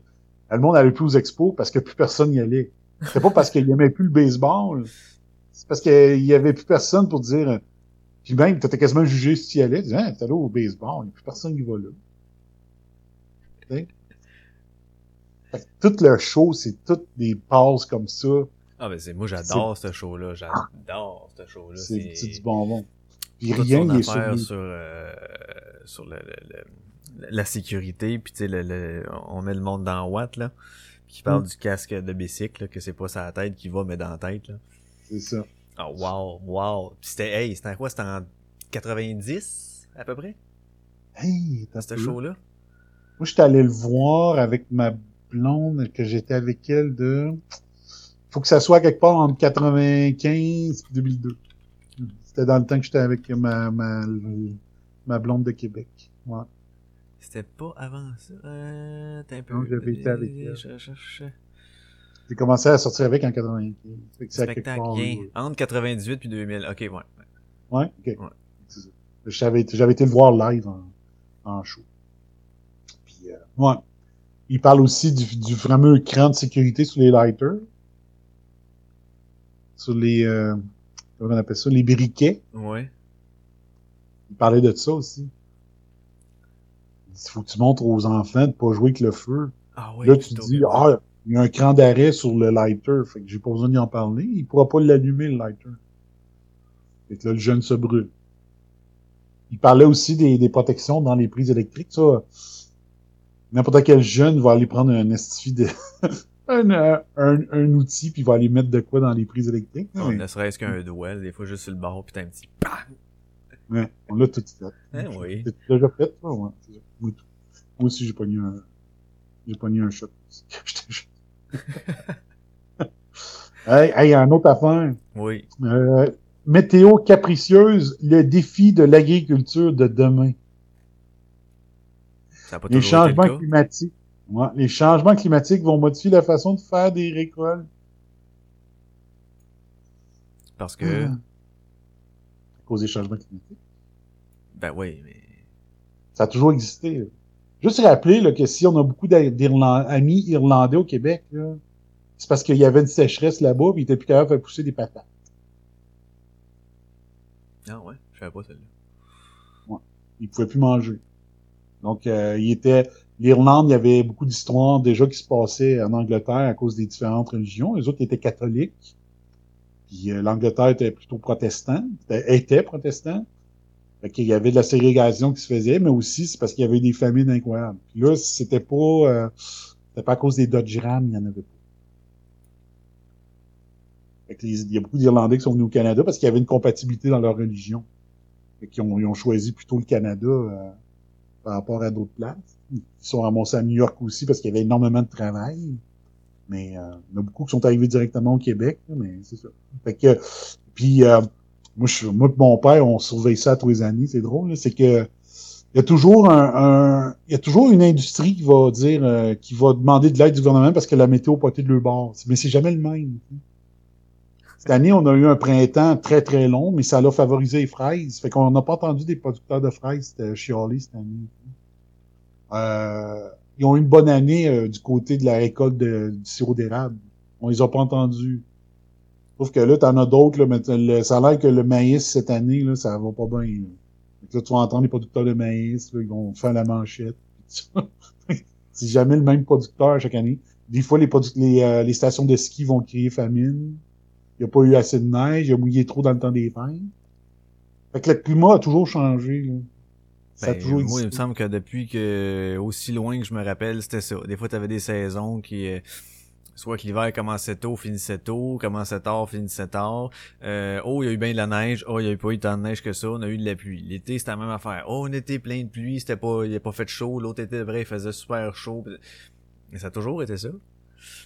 Le monde allait plus aux expos parce que plus personne n'y allait. C'est pas parce qu'il aimait plus le baseball. C'est parce qu'il y avait plus personne pour dire, puis même, t'étais quasiment jugé si tu y allais. Tu disais, hein, t'es allé au baseball, il n'y a plus personne qui va là. Tout le show, c'est toutes des passes comme ça. Ah, ben c'est, moi, j'adore ce show-là. J'adore ce show-là. C'est, du bonbon. Puis rien n'est sur, sur, euh, sur le, le, la sécurité, puis tu sais, on met le monde dans Watt, là, qui parle mm. du casque de bicycle, que c'est pas sa tête qui va, mais dans la tête, là. C'est ça. Oh, wow, wow. c'était, hey, c'était quoi? C'était en 90, à peu près? Hey, t'as ce show-là? Moi, j'étais allé le voir avec ma blonde, que j'étais avec elle de... Faut que ça soit quelque part entre 95 et 2002. C'était dans le temps que j'étais avec ma, ma, ma blonde de Québec. Ouais. C'était pas avant ça. Euh, t'as un peu. Non, j'avais été avec elle. J'ai commencé à sortir avec en 95. Spectacle bien. Entre 98 puis 2000. Ok, ouais. Ouais, ok. Ouais. J'avais, j'avais été le voir live en, en show. Ouais. Il parle aussi du, du fameux écran de sécurité sur les lighters. Sur les, euh, comment on appelle ça, les briquets. Ouais. Il parlait de ça aussi. Il faut que tu montres aux enfants de pas jouer avec le feu. Ah oui, Là, tu dis, ah, il y a un cran d'arrêt sur le lighter. Fait que j'ai pas besoin d'y en parler. Il pourra pas l'allumer, le lighter. Fait que là, le jeune se brûle. Il parlait aussi des, des protections dans les prises électriques. Ça, n'importe quel jeune va aller prendre un estifi de... un, un, un, outil puis va aller mettre de quoi dans les prises électriques. Non, Ne serait-ce qu'un doigt, des fois juste sur le bord puis t'as un petit Ouais, on l'a tout fait. Eh oui. C'est déjà fait, ça, ouais. Moi, aussi, j'ai pas eu un, j'ai pas eu un shot. hey, hey, un autre affaire. Oui. Euh, météo capricieuse, le défi de l'agriculture de demain. Les changements climatiques. Ouais, les changements climatiques vont modifier la façon de faire des récoltes. Parce que. À cause des changements climatiques. Ben oui, mais. Ça a toujours existé. Juste rappeler là, que si on a beaucoup d'amis irlandais au Québec, c'est parce qu'il y avait une sécheresse là-bas et ils étaient plus capables de faire pousser des patates. Ah ouais, je savais pas celle-là. Ouais. Ils pouvaient plus manger. Donc, euh, il était... L'Irlande, il y avait beaucoup d'histoires déjà qui se passaient en Angleterre à cause des différentes religions. Les autres étaient catholiques. Puis euh, l'Angleterre était plutôt protestant, était protestant. Fait qu'il y avait de la ségrégation qui se faisait, mais aussi c'est parce qu'il y avait des famines incroyables. Puis là, c'était pas euh, pas à cause des Dodge Ram, il y en avait pas. Fait il y a beaucoup d'Irlandais qui sont venus au Canada parce qu'il y avait une compatibilité dans leur religion. Fait qu'ils ont, ils ont choisi plutôt le Canada euh, par rapport à d'autres places. Ils sont ramassés à New York aussi parce qu'il y avait énormément de travail. Mais euh, il y en a beaucoup qui sont arrivés directement au Québec, mais c'est ça. Fait que puis euh, moi, je, moi et mon père, on surveille ça tous les années, c'est drôle, c'est que il y a toujours un, il y a toujours une industrie qui va dire euh, qui va demander de l'aide du gouvernement parce que la météo pas été de leur bord. Mais c'est jamais le même. Cette année, on a eu un printemps très très long, mais ça l'a favorisé les fraises. Fait qu'on n'a pas entendu des producteurs de fraises chialer cette année. Euh, ils ont eu une bonne année euh, du côté de la récolte du sirop d'érable. On les a pas entendus. Sauf que là, t'en as d'autres, ça a l'air que le maïs, cette année, là, ça va pas bien. Là. là, tu vas entendre les producteurs de maïs, là, ils vont faire la manchette. C'est jamais le même producteur chaque année. Des fois, les, euh, les stations de ski vont créer famine. Il n'y a pas eu assez de neige, il a mouillé trop dans le temps des fêtes. Fait que le climat a toujours changé. Là. Ça a ben, moi, il me semble que depuis que aussi loin que je me rappelle, c'était ça. Des fois, tu avais des saisons qui euh, soit que l'hiver commençait tôt, finissait tôt, commençait tard, finissait tard. Euh, oh, il y a eu bien de la neige. Oh, il y a eu pas eu tant de neige que ça. On a eu de la pluie. L'été, c'était la même affaire. Oh, on était plein de pluie. C'était pas, il a pas fait chaud. L'autre été, vrai, il faisait super chaud. Mais ça a toujours été ça.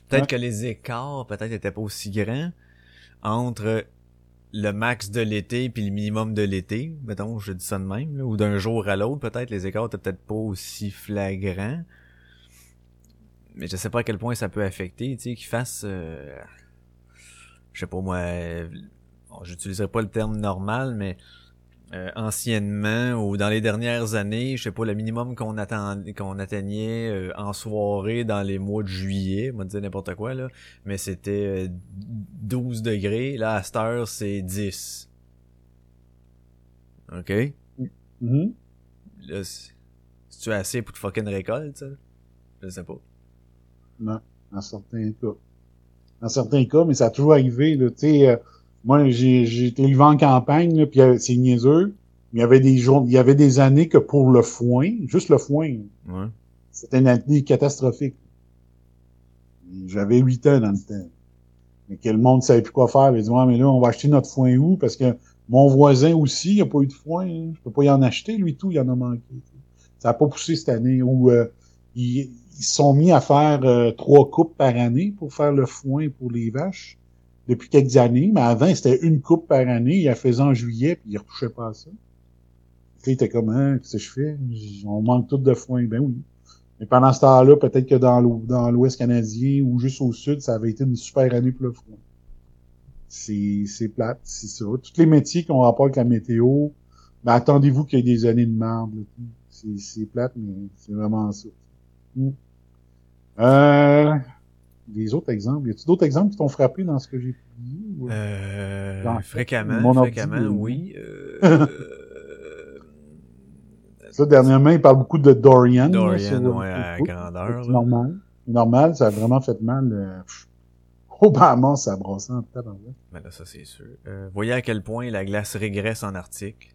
Peut-être que les écarts, peut-être, étaient pas aussi grands entre le max de l'été puis le minimum de l'été, mettons, je dis ça de même, ou d'un jour à l'autre, peut-être les écarts étaient peut-être pas aussi flagrants. Mais je sais pas à quel point ça peut affecter, tu sais, qu'ils fassent euh, je sais pas moi, j'utiliserai pas le terme normal, mais euh, anciennement ou dans les dernières années, je sais pas, le minimum qu'on attendait, qu'on atteignait euh, en soirée dans les mois de juillet, on va dire n'importe quoi là, mais c'était 12 euh, degrés, là à cette heure c'est 10. OK? Mm-hmm. Là, c'est-tu assez pour te fucking récolte, ça? Je sais pas. Non, en certains cas. En certains cas, mais ça a toujours arrivé, tu sais moi, j'ai été élevé en campagne, puis euh, c'est niaiseux. Il y avait des jours, il y avait des années que pour le foin, juste le foin, ouais. c'était une année catastrophique. J'avais huit ans dans le temps. Mais que le monde savait plus quoi faire. Il dit, ouais, mais là, on va acheter notre foin où? Parce que mon voisin aussi, il a pas eu de foin. Hein. Je peux pas y en acheter, lui tout, il en a manqué. Ça a pas poussé cette année. Où euh, ils, ils se sont mis à faire euh, trois coupes par année pour faire le foin pour les vaches depuis quelques années, mais avant, c'était une coupe par année, il la faisait en juillet, puis il retouchait pas à ça. Puis il était comme, hein, qu'est-ce que je fais? On manque tout de foin. Ben oui. Mais pendant ce temps-là, peut-être que dans l'Ouest canadien ou juste au sud, ça avait été une super année pour le foin. C'est, plate, c'est ça. Tous les métiers qui ont rapport avec la météo, ben attendez-vous qu'il y ait des années de merde. C'est, c'est plate, mais c'est vraiment ça. Hmm. Euh, des autres exemples? Y a-t-il d'autres exemples qui t'ont frappé dans ce que j'ai publié? Euh, fréquemment, fréquemment, oui. Euh, ça, dernièrement, il parle beaucoup de Dorian. Dorian, là, ouais, à grandeur. C'est normal. normal, ça a vraiment fait mal. Euh, Obama, ça a brossé en tête. Mais là, ça, c'est sûr. Euh, voyez à quel point la glace régresse en Arctique.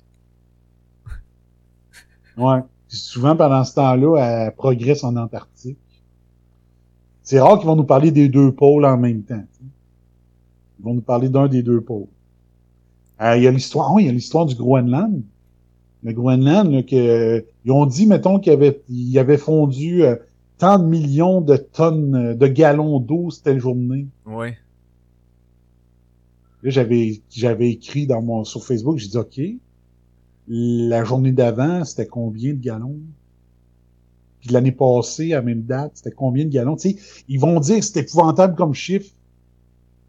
ouais. souvent, pendant ce temps-là, elle progresse en Antarctique. C'est rare qu'ils vont nous parler des deux pôles en même temps. Ils vont nous parler d'un des deux pôles. Euh, il y a l'histoire, il y a l'histoire du Groenland. Le Groenland, que, ils ont dit, mettons, qu'il avait, il avait fondu euh, tant de millions de tonnes, euh, de gallons d'eau cette journée. Oui. Là, j'avais, j'avais écrit dans mon, sur Facebook, j'ai dit, OK, la journée d'avant, c'était combien de gallons? Puis l'année passée, à la même date, c'était combien de gallons? Tu sais, ils vont dire que c'est épouvantable comme chiffre,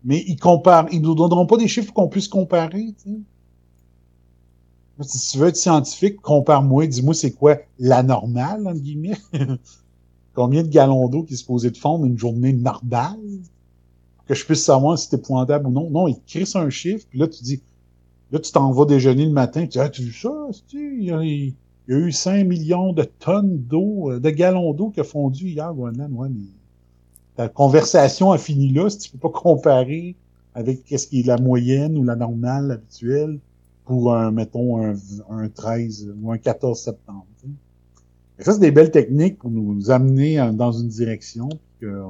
mais ils comparent, ils nous donneront pas des chiffres qu'on puisse comparer. Tu sais. Si tu veux être scientifique, compare-moi, dis-moi c'est quoi la normale, entre guillemets. combien de gallons d'eau qui se posait de fondre une journée normale? Que je puisse savoir si c'est épouvantable ou non. Non, ils crissent un chiffre, puis là tu dis, là tu t'en vas déjeuner le matin, tu dis, ah, tu vu ça? Tu il y a eu 5 millions de tonnes d'eau, euh, de gallons d'eau qui a fondu hier, Groenland. Ouais, mais la conversation a fini là, si tu peux pas comparer avec qu'est-ce qui est la moyenne ou la normale habituelle pour un, mettons, un, un 13 ou un 14 septembre. ça, c'est des belles techniques pour nous amener dans une direction, que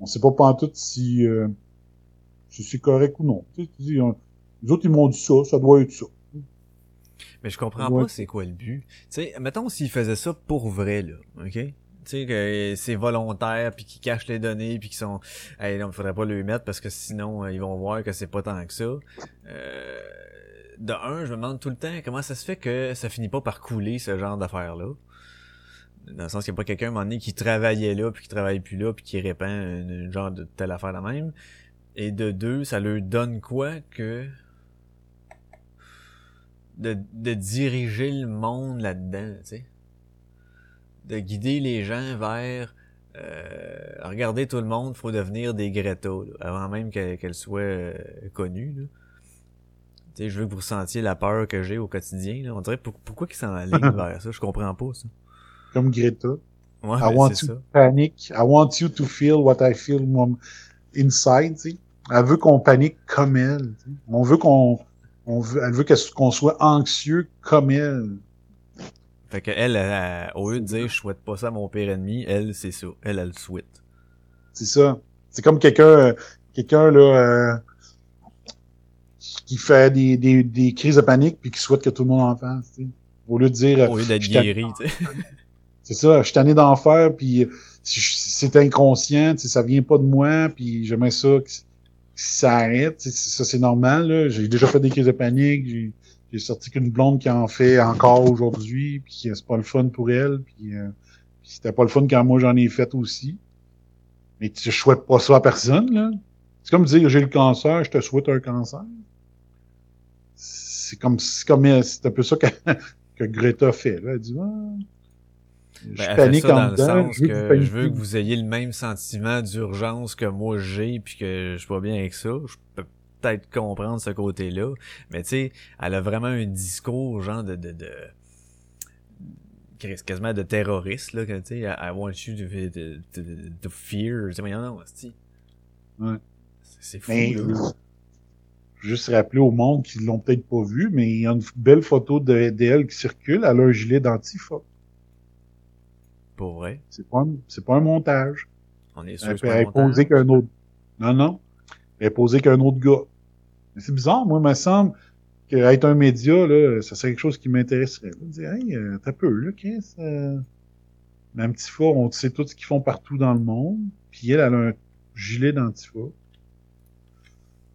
on sait pas tout si, euh, si c'est correct ou non. Tu sais, les autres, ils m'ont dit ça, ça doit être ça. Mais je comprends pas c'est quoi le but. Tu sais, mettons s'ils faisaient ça pour vrai, là, ok? Tu sais, que c'est volontaire, puis qu'ils cachent les données, puis qu'ils sont... Hey, non, il faudrait pas le mettre, parce que sinon, euh, ils vont voir que c'est pas tant que ça. Euh... De un, je me demande tout le temps comment ça se fait que ça finit pas par couler, ce genre d'affaires-là. Dans le sens qu'il n'y a pas quelqu'un, à un moment donné, qui travaillait là, puis qui travaille plus là, puis qui répand une, genre de telle affaire la même. Et de deux, ça leur donne quoi que de, de diriger le monde là-dedans, tu sais. De guider les gens vers Euh, regardez tout le monde, faut devenir des Greta, là, avant même qu'elle soit euh, connue. Là. Tu sais, je veux que vous ressentiez la peur que j'ai au quotidien. Là. On dirait pour- pourquoi qu'ils s'enlignent vers ça, je comprends pas ça. Comme Greta. Ouais, I ben, want you ça. to panic. I want you to feel what I feel inside. tu sais. Elle veut qu'on panique comme elle. On veut qu'on, on veut, elle veut qu'on soit anxieux comme elle. Fait que elle, elle, au lieu de dire je souhaite pas ça à mon pire ennemi, elle, c'est ça. Elle, elle le souhaite. C'est ça. C'est comme quelqu'un, euh, quelqu'un là, euh, qui fait des, des, des crises de panique puis qui souhaite que tout le monde en fasse. tu sais. Au lieu de dire, Au lieu d'être guéri, tu sais. c'est ça, je suis tanné d'en faire puis euh, si je- si c'est inconscient, tu sais, ça vient pas de moi puis j'aimerais ça que ça arrête. Ça c'est normal. J'ai déjà fait des crises de panique. J'ai, sorti qu'une blonde qui en fait encore aujourd'hui puis c'est pas le fun pour elle puis, euh, c'était pas le fun quand moi j'en ai fait aussi. Mais tu, je souhaite pas ça à personne. C'est comme dire j'ai le cancer, je te souhaite un cancer. C'est comme c'est comme c'est un peu ça que, que Greta fait. Là. Elle dit ah, je Ben, elle fait panique ça en dans le dedans, sens je veux que vous je veux que vous ayez le même sentiment d'urgence que moi j'ai puis que je suis pas bien avec ça. Je peux peut-être comprendre ce côté-là. Mais tu sais, elle a vraiment un discours genre de, de, de quasiment de terroriste là que tu sais I want you to, to, to, to fear tu sais mais non non c'est Ouais. c'est fou Mais là. euh, juste rappeler au monde qui l'ont peut-être pas vu, mais il y a une belle photo de- d'elle qui circule. Elle a un gilet d'antifa. Pour vrai C'est pas, un- c'est pas un montage. on est sûr Elle, que c'est elle montage? posée qu'un autre. Non, non. Elle est posée qu'un autre gars. Mais c'est bizarre, moi, il me semble qu'être un média, là, ça serait quelque chose qui m'intéresserait. là. Dire, hey, euh, t'as peu, là, Chris. Euh... Mais un petit fort, on sait tout ce qu'ils font partout dans le monde. Puis elle, elle a un gilet d'antifa.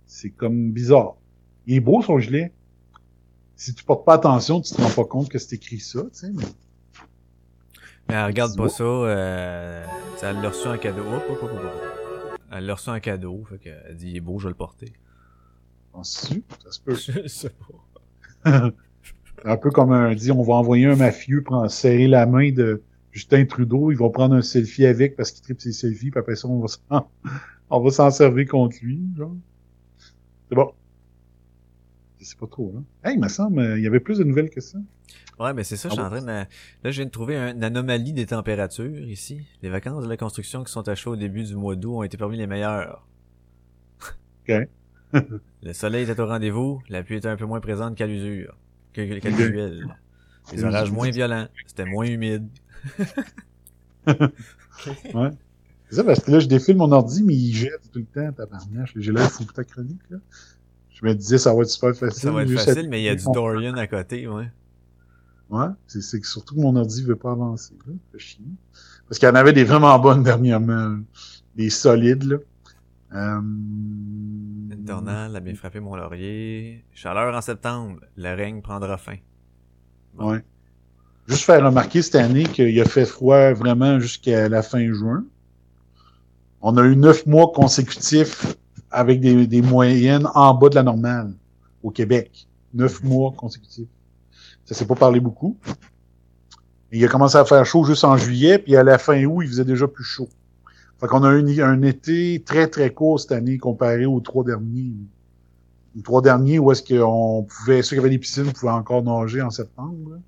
C'est comme bizarre. Il est beau, son gilet. Si tu portes pas attention, tu te rends pas compte que c'est écrit ça, tu sais. Mais... Mais elle regarde pas ça, euh, ça, elle l'a reçu en cadeau. Hop, hop, hop, hop. Elle l'a reçu en cadeau, fait qu'elle dit il est beau, je vais le porter. Penses-tu? Ça se peut. Je sais pas. un peu comme un dit, on va envoyer un mafieux prendre, serrer la main de Justin Trudeau, il va prendre un selfie avec parce qu'il tripe ses selfies, puis après ça, on va s'en, on va s'en servir contre lui, genre. C'est bon. Sais pas trop, là. Hey, il me semble, euh, il y avait plus de nouvelles que ça. Ouais, mais c'est ça, je suis Ah en train de... Là, je viens de trouver un- une anomalie des températures ici. Les vacances de la construction qui sont à chaud au début du mois d'août ont été parmi les meilleures. Ok. le soleil était au rendez-vous, la pluie était un peu moins présente qu'à l'usure. Qu'à l'usuel. Les orages moins violents, c'était moins humide. Ouais. C'est ça, parce que là, je défile mon ordi, mais il jette tout le temps, tabarnache. J'ai l'air fou ta chronique, là. Je me disais, ça va être super facile. Ça va être facile, mais il y a du Dorian à côté, ouais. Ouais, c'est, que surtout que mon ordi veut pas avancer, là. Chier. Parce qu'il y en avait des vraiment bonnes dernièrement. Des solides, là. Euh... A bien frappé mon laurier. Chaleur en septembre, le règne prendra fin. Ouais. Juste faire remarquer cette année qu'il a fait froid vraiment jusqu'à la fin juin. On a eu neuf mois consécutifs avec des, des moyennes en bas de la normale au Québec. Neuf mois consécutifs. Ça s'est pas parlé beaucoup. Il a commencé à faire chaud juste en juillet, puis à la fin août, il faisait déjà plus chaud. Fait qu'on a eu un été très très court cette année comparé aux trois derniers. Les trois derniers où est-ce qu'on pouvait, ceux qui avaient des piscines pouvaient encore nager en septembre.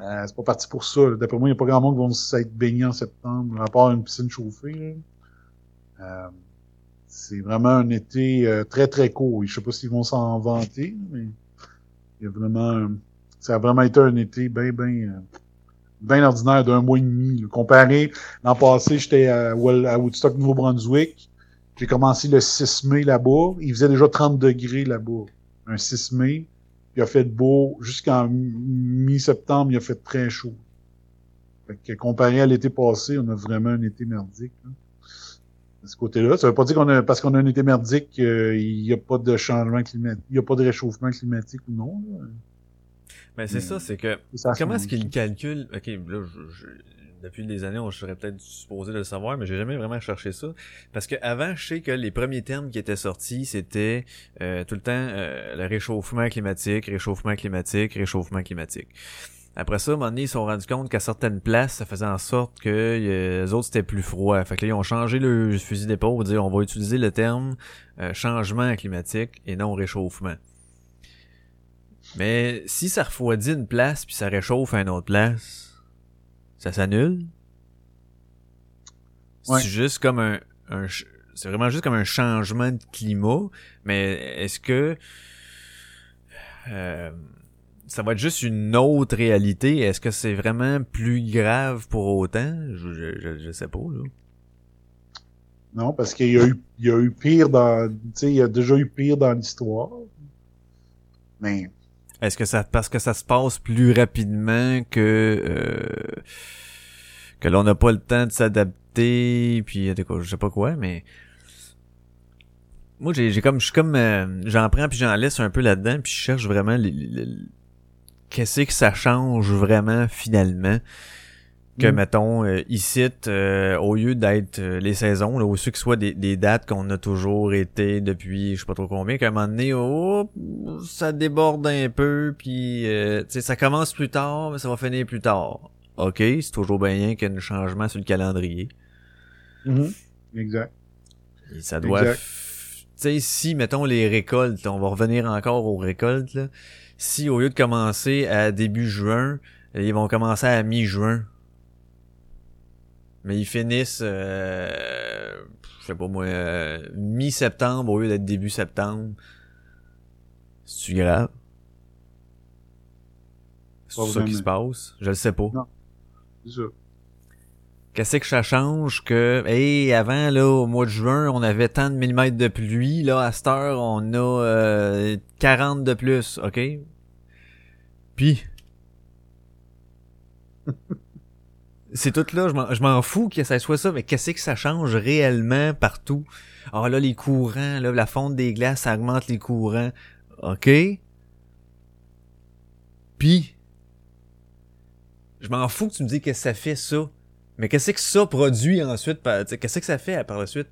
Euh, c'est pas parti pour ça. D'après moi, il n'y a pas grand monde qui vont s'être baignés en septembre, à part une piscine chauffée. là. Euh, c'est vraiment un été euh, très très court. Je sais pas s'ils vont s'en vanter, mais il y a vraiment, ça a vraiment été un été bien bien bien ordinaire d'un mois et demi. Comparé l'an passé, j'étais à, Woodstock, Nouveau-Brunswick. J'ai commencé le 6 mai là-bas. Il faisait déjà 30 degrés là-bas. Un 6 mai. Il a fait beau jusqu'en mi-septembre, il a fait très chaud. Fait que comparé à l'été passé, on a vraiment un été merdique. De ce côté-là, ça veut pas dire qu'on a parce qu'on a un été merdique, euh, il n'y a pas de changement climatique, il n'y a pas de réchauffement climatique ou non. là. Mais c'est ça, c'est que Ça comment est-ce change. qu'il calcule Ok, là, je, je- depuis des années, on serait peut-être supposé de le savoir, mais j'ai jamais vraiment cherché ça. Parce que avant, je sais que les premiers termes qui étaient sortis, c'était euh, tout le temps euh, le réchauffement climatique, réchauffement climatique, réchauffement climatique. Après ça, à un moment donné, ils se sont rendus compte qu'à certaines places, ça faisait en sorte que euh, les autres c'était plus froid. Fait que là, ils ont changé le fusil d'épaule pour dire on va utiliser le terme euh, changement climatique et non réchauffement. Mais si ça refroidit une place puis ça réchauffe à une autre place, ça s'annule? Ouais. C'est juste comme un, un c'est vraiment juste comme un changement de climat, mais est-ce que euh, ça va être juste une autre réalité Est-ce que c'est vraiment plus grave pour autant? Je, je, je, je sais pas là. Non, parce qu'il y a eu, il y a eu pire dans, tu sais, il y a déjà eu pire dans l'histoire. Mais, Est-ce que ça parce que ça se passe plus rapidement que euh, que l'on n'a pas le temps de s'adapter puis je sais pas quoi mais moi j'ai j'ai comme je suis comme euh, j'en prends puis j'en laisse un peu là-dedans puis je cherche vraiment les- les- les- qu'est-ce que ça change vraiment finalement que Mm. mettons euh, ici euh, au lieu d'être euh, les saisons là au lieu que ce soit des, des dates qu'on a toujours été depuis je sais pas trop combien qu'à un moment donné oh, ça déborde un peu puis euh, tu sais ça commence plus tard mais ça va finir plus tard ok c'est toujours bien qu'il y ait un changement sur le calendrier exact. et ça doit Exact. tu sais si mettons les récoltes on va revenir encore aux récoltes là si au lieu de commencer à début juin ils vont commencer à mi-juin. Mais ils finissent euh, je sais pas moi euh, mi-septembre au lieu d'être début septembre. C'est grave? C'est ça qui se passe? Je le sais pas. Non. C'est ça. Qu'est-ce que ça change que, hey, avant, là, au mois de juin, on avait tant de millimètres de pluie, là, à cette heure, on a euh, 40 de plus, ok? Puis, c'est tout là, je m'en- fous que ça soit ça, mais qu'est-ce que ça change réellement partout? Ah là, les courants, là, la fonte des glaces, ça augmente les courants, ok? Puis, je m'en fous que tu me dis que ça fait ça. Mais qu'est-ce que ça produit ensuite? Qu'est-ce que ça fait par la suite?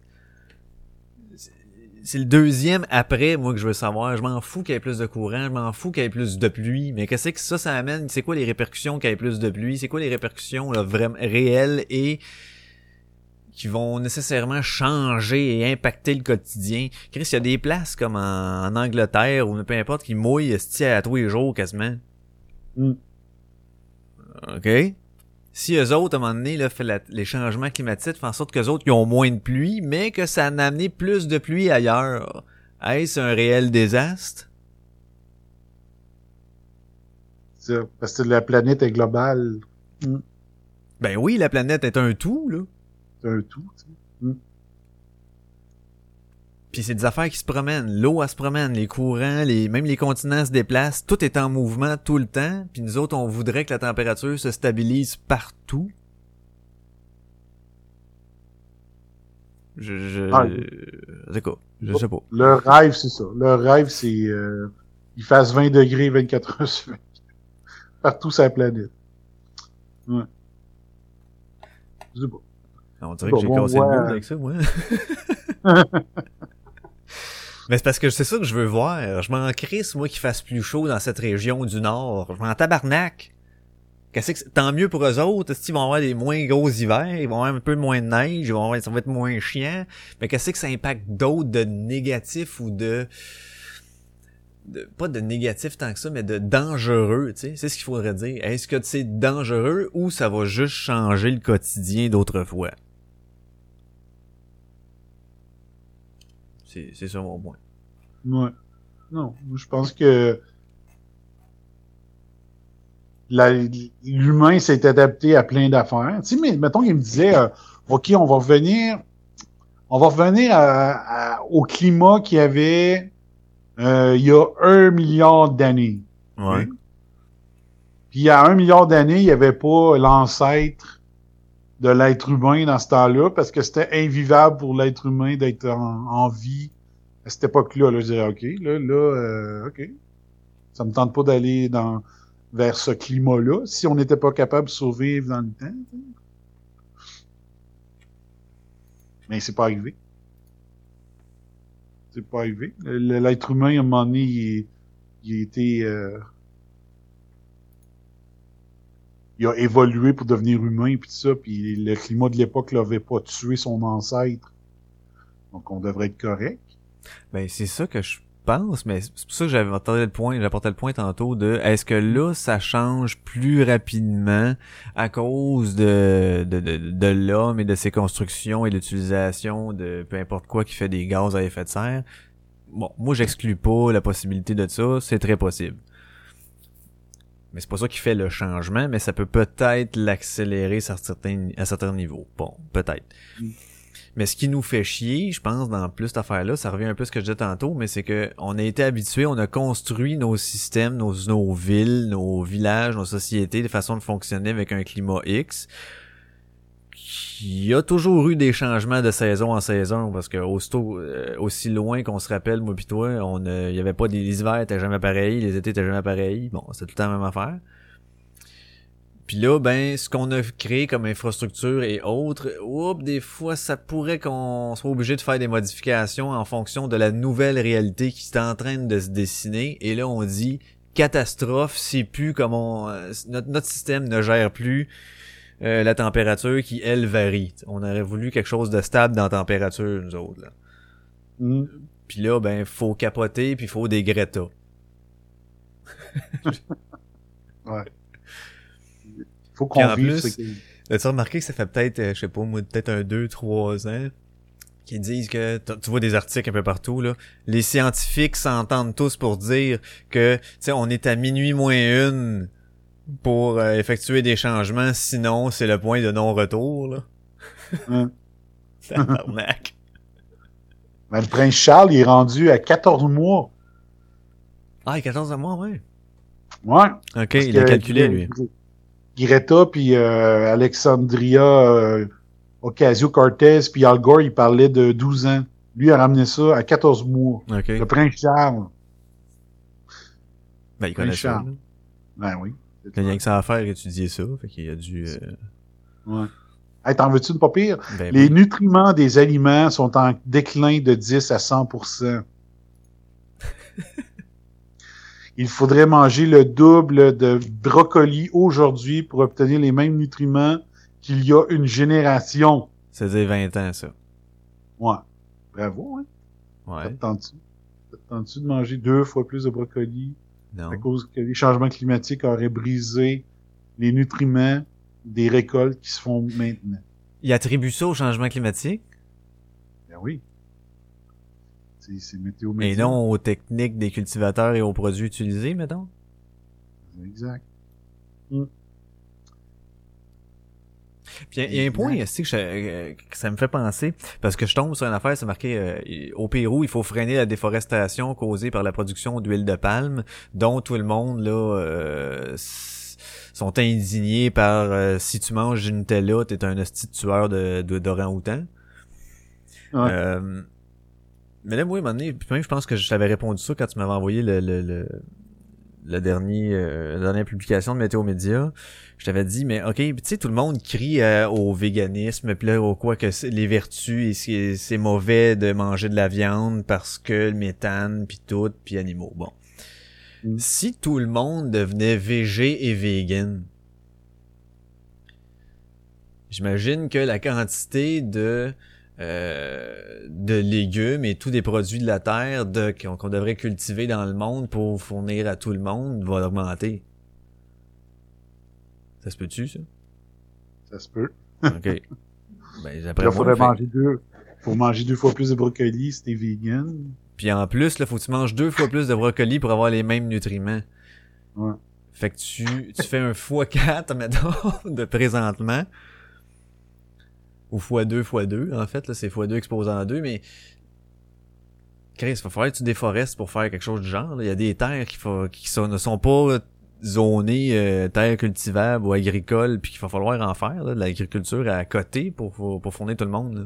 C'est- le deuxième après, moi, que je veux savoir. Je m'en fous qu'il y ait plus de courant, je m'en fous qu'il y ait plus de pluie. Mais qu'est-ce que ça, ça amène? C'est quoi les répercussions qu'il y ait plus de pluie? C'est quoi les répercussions là, vraiment réelles et qui vont nécessairement changer et impacter le quotidien? Chris, il y a des places comme en, en Angleterre ou peu importe qui mouillent à tous les jours quasiment. Mm. OK? Si eux autres, à un moment donné, là, fait la- les changements climatiques font en sorte qu'eux autres, ils ont moins de pluie, mais que ça a amené plus de pluie ailleurs, est-ce un réel désastre? Parce que la planète est globale. Ben oui, la planète est un tout, là. C'est un tout. tu sais. Puis c'est des affaires qui se promènent. L'eau, elle se promène. Les courants, les, même les continents se déplacent. Tout est en mouvement tout le temps. Puis nous autres, on voudrait que la température se stabilise partout. Je, je, Ah. quoi? Je sais pas. Le rêve, c'est ça. Le rêve, c'est euh, il fasse 20 degrés 24 heures sur 24. Partout sur la planète. Ouais. Je sais pas. On dirait Bon, que j'ai bon, cassé le mood avec ça, moi. Mais c'est parce que c'est ça que je veux voir. Je m'en crisse, moi, qu'il fasse plus chaud dans cette région du Nord. Je m'en tabarnak. Qu'est-ce que? Tant mieux pour eux autres. Qu'ils vont avoir des moins gros hivers? Ils vont avoir un peu moins de neige. Ils vont avoir, ça va être moins chiant. Mais qu'est-ce que ça impacte d'autres de négatif ou de, de- pas de négatif tant que ça, mais de dangereux, tu sais? C'est ce qu'il faudrait dire. Est-ce que c'est dangereux ou ça va juste changer le quotidien d'autrefois? C'est, c'est ça mon point. Ouais. Non, je pense que l'humain s'est adapté à plein d'affaires. Tu sais, mais mettons, il me disait, euh, OK, on va revenir, on va revenir à- à- au climat qu'il y avait euh, il y a un milliard d'années. Ouais. Puis il y a un milliard d'années, il n'y avait pas l'ancêtre de l'être humain dans ce temps-là, parce que c'était invivable pour l'être humain d'être en, vie à cette époque-là. Là, je dirais, OK, là, là, euh, OK. Ça me tente pas d'aller dans vers ce climat-là, si on n'était pas capable de survivre dans le temps. Mais c'est pas arrivé. C'est pas arrivé. L'être humain, à un moment donné, il, il a été... euh, il a évolué pour devenir humain puis ça, puis le climat de l'époque l'avait pas tué son ancêtre. Donc on devrait être correct. Ben c'est ça que je pense, mais c'est pour ça que j'avais apporté le point, j'apportais le point tantôt de est-ce que là ça change plus rapidement à cause de de, de, de l'homme et de ses constructions et l'utilisation de peu importe quoi qui fait des gaz à effet de serre? Bon, moi j'exclus pas la possibilité de ça, c'est très possible. Mais c'est pas ça qui fait le changement, mais ça peut peut-être l'accélérer à certains, à certains niveaux. Bon, peut-être. Mm. Mais ce qui nous fait chier, je pense, dans plus cette affaire-là, ça revient un peu à ce que je disais tantôt, mais c'est que on a été habitués, on a construit nos systèmes, nos, nos villes, nos villages, nos sociétés, des façons de fonctionner avec un climat X. Il y a toujours eu des changements de saison en saison, parce que euh, aussi loin qu'on se rappelle, moi pis on il y avait pas des les hivers jamais pareils, les étés étaient jamais pareils. Bon, c'est tout le temps la même affaire. Puis là, ben, ce qu'on a créé comme infrastructure et autres, oups, des fois, ça pourrait qu'on soit obligé de faire des modifications en fonction de la nouvelle réalité qui est en train de se dessiner. Et là, on dit catastrophe, c'est plus comme on, euh, notre, notre système ne gère plus euh, la température qui elle varie. On aurait voulu quelque chose de stable dans la température, nous autres. Là. Mm. Puis là, ben, faut capoter, puis faut des Greta. Ouais. Faut qu'on plus, As-tu remarqué que ça fait peut-être, euh, je sais pas moi, peut-être un 2-3 ans qui disent que, tu vois des articles un peu partout, là, les scientifiques s'entendent tous pour dire que, tu sais, on est à minuit moins une pour euh, effectuer des changements, sinon c'est le point de non-retour, là. Hein. Tabarnak. Ben, le prince Charles, il est rendu à 14 mois. ah, il est 14 mois, ouais. Ouais. Ok, il a calculé, lui. Greta puis euh, Alexandria euh, Ocasio-Cortez puis Al Gore, il parlait de 12 ans. Lui il a ramené ça à 14 mois. Ok. Le prince Charles. Ben, il connaît ça. Ben oui. Il y a que ça à faire étudier ça, fait qu'il a dû... euh, Ouais. Hey, t'en veux-tu une pas pire? ben, Les nutriments des aliments sont en déclin de 10 à 100% Il faudrait manger le double de brocoli aujourd'hui pour obtenir les mêmes nutriments qu'il y a une génération. ça faisait 20 ans, ça. Ouais. Bravo, hein? Ouais. tente-tu de manger deux fois plus de brocoli? Non. à cause que les changements climatiques auraient brisé les nutriments des récoltes qui se font maintenant? Il attribue ça au changement climatique? Ben oui. C'est, c'est météo Et non aux techniques des cultivateurs et aux produits utilisés, mettons? Exact. Puis il y a un point aussi que, je- euh, que ça me fait penser, parce que je tombe sur une affaire, c'est marqué euh, au Pérou, il faut freiner la déforestation causée par la production d'huile de palme, dont tout le monde là euh, sont indignés par euh, si tu manges du Nutella, t'es un hostie tueur de, d'orang-outan. Ouais. Euh, mais là, moi, à un moment donné, même je pense que je t'avais répondu ça quand tu m'avais envoyé le, le, le, le dernier, euh, la dernière publication de Météo Média. Je t'avais dit, mais ok, tu sais, tout le monde crie euh, au véganisme, puis là, au quoi que c'est- les vertus, et c'est, c'est mauvais de manger de la viande parce que le méthane, puis tout, puis animaux. Bon. Mm. Si tout le monde devenait végé et vegan, j'imagine que la quantité de euh, de légumes et tous des produits de la terre de, qu'on, qu'on devrait cultiver dans le monde pour fournir à tout le monde va augmenter. Ça se peut-tu, ça? Ça se peut. OK. ben, Là, faudrait manger deux. Faut manger deux fois plus de brocoli si t'es vegan. Puis en plus, là, faut que tu manges deux fois plus de brocoli pour avoir les mêmes nutriments. Ouais. Fait que tu, tu fais un x4, mettons, de présentement. Ou x2, x2, en fait, là, c'est x2 exposé en 2, mais... Chris, il va falloir que tu déforestes pour faire quelque chose du genre. là. Il y a des terres qui, faut, qui sont, ne sont pas zonées euh, terres cultivables ou agricoles, puis qu'il va falloir en faire, là, de l'agriculture à côté pour, pour, pour fournir tout le monde. là.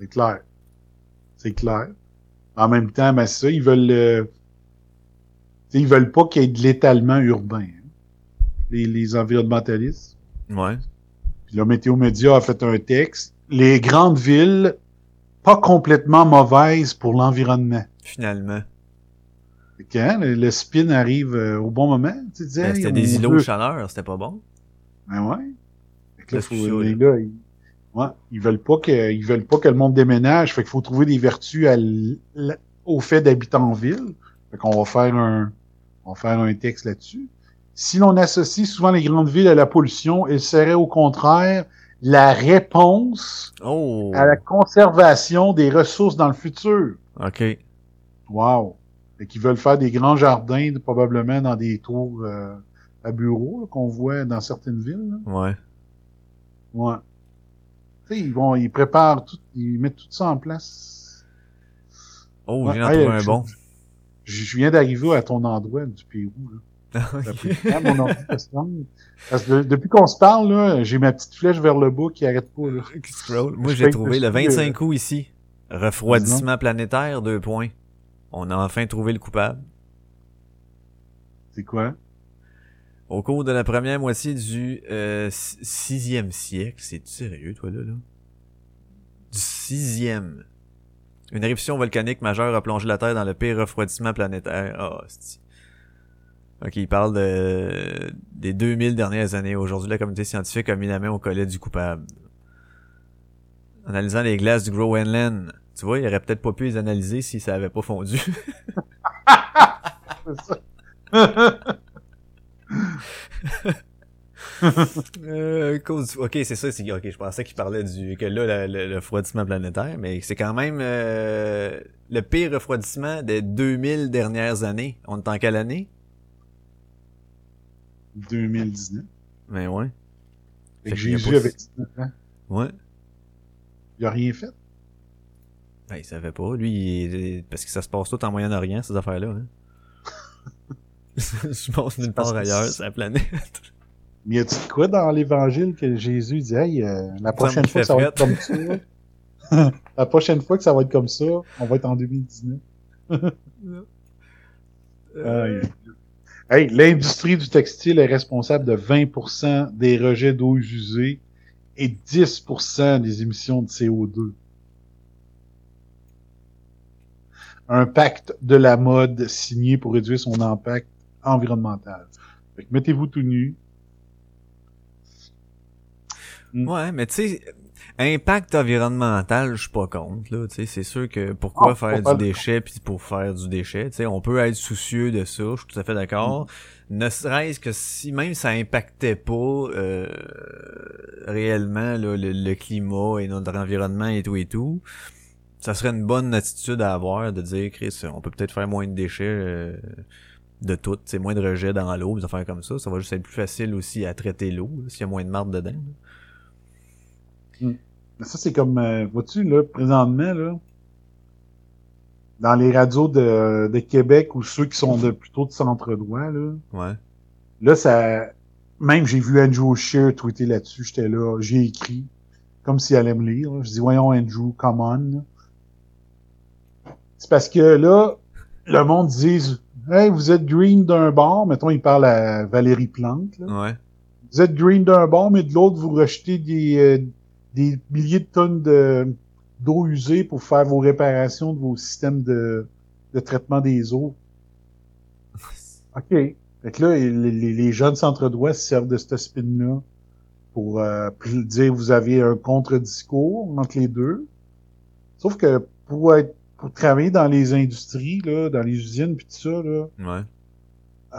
C'est clair. C'est clair. En même temps, ben c'est ça, ils veulent euh, ils veulent pas qu'il y ait de l'étalement urbain. hein. Les, les environnementalistes. Ouais. Le Météo Média a fait un texte. Les grandes villes, pas complètement mauvaises pour l'environnement. Finalement. Que, hein, le, le spin arrive euh, au bon moment. Tu disais, Ben, c'était des îlots de chaleur, c'était pas bon. Ben ouais. Fait que là, faut- les gars, ils, ouais, ils veulent pas que, ils veulent pas que le monde déménage. Fait qu'il faut trouver des vertus à l- l- au fait d'habiter en ville. Fait qu'on va faire un, on va faire un texte là-dessus. Si l'on associe souvent les grandes villes à la pollution, il serait au contraire la réponse Oh! à la conservation des ressources dans le futur. OK. Wow. Fait qu'ils veulent faire des grands jardins, probablement dans des tours euh, à bureaux qu'on voit dans certaines villes. là. Ouais. Ouais. Tu sais, ils vont, ils préparent tout, ils mettent tout ça en place. Oh, Ouais, hey, trouvé un je- bon. Je, je viens d'arriver à ton endroit du Pérou. Là. Ça a pris du temps, mon ordi de se rendre. Parce que de- depuis qu'on se parle, là, j'ai ma petite flèche vers le bas qui arrête pas. Là. Scroll. Moi, j'ai trouvé le je suis, 25 août ici. Refroidissement planétaire, deux points. On a enfin trouvé le coupable. C'est quoi? Au cours de la première moitié du euh, si- sixième siècle, c'est sérieux, toi, là, là? Du sixième. Une éruption volcanique majeure a plongé la Terre dans le pire refroidissement planétaire. Ah, c'est... Ok, il parle de, des 2000 dernières années. Aujourd'hui, la communauté scientifique a mis la main au collet du coupable. Analysant les glaces du Groenland. Tu vois, il aurait peut-être pas pu les analyser si ça avait pas fondu. Euh, cause Ok, c'est ça. c'est- Ok, je pensais qu'il parlait du que là le, le- le refroidissement planétaire, mais c'est quand même euh, le pire refroidissement des 2000 dernières années. On est en quelle année? 2019. Ben ouais. Fait Fait que Jésus pas- avait 19 ans. Ouais. Il a rien fait. Ben il savait pas. Lui, il- parce que ça se passe tout en Moyen-Orient ces affaires-là. Hein. je pense nulle part ailleurs c'est- sur la planète. Mais y a-tu quoi dans l'évangile que Jésus dit, hey, euh, la prochaine fois que ça va être comme ça, la prochaine fois que ça va être comme ça, on va être en 2019. Euh, Aïe. Hey, l'industrie du textile est responsable de 20% des rejets d'eau usée et 10% des émissions de CO2. Un pacte de la mode signé pour réduire son impact environnemental. Mettez-vous tout nu. Ouais, mais tu sais, impact environnemental, je suis pas contre, là. Tu sais, c'est sûr que pourquoi Ah, faire du déchet puis pour faire du déchet, tu sais, on peut être soucieux de ça, je suis tout à fait d'accord. Mm. Ne serait-ce que si même ça impactait pas euh, réellement là, le, le climat et notre environnement et tout et tout, ça serait une bonne attitude à avoir de dire, Chris, on peut peut-être faire moins de déchets. euh, de tout, c'est moins de rejets dans l'eau, des affaires comme ça, ça va juste être plus facile aussi à traiter l'eau, s'il y a moins de marde dedans. là. Mais ça, c'est comme, euh, vois-tu, là, présentement, là, dans les radios de, de Québec ou ceux qui sont de plutôt de centre-droit, là, Ouais. là, ça, même j'ai vu Andrew Scheer tweeter là-dessus, j'étais là, j'ai écrit, comme si elle allait me lire, là. je dis, voyons, Andrew, come on. C'est parce que là, le monde dit, hey, vous êtes green d'un bord, mettons, il parle à Valérie Plante, là. Ouais. Vous êtes green d'un bord, mais de l'autre, vous rejetez des, euh, des milliers de tonnes de, d'eau usée pour faire vos réparations de vos systèmes de, de traitement des eaux. OK. Fait que là, les, les- jeunes centre-droits se servent de ce spin-là pour euh, puis dire vous avez un contre-discours entre les deux. Sauf que pour être pour travailler dans les industries, là, dans les usines puis tout ça, là, Ouais.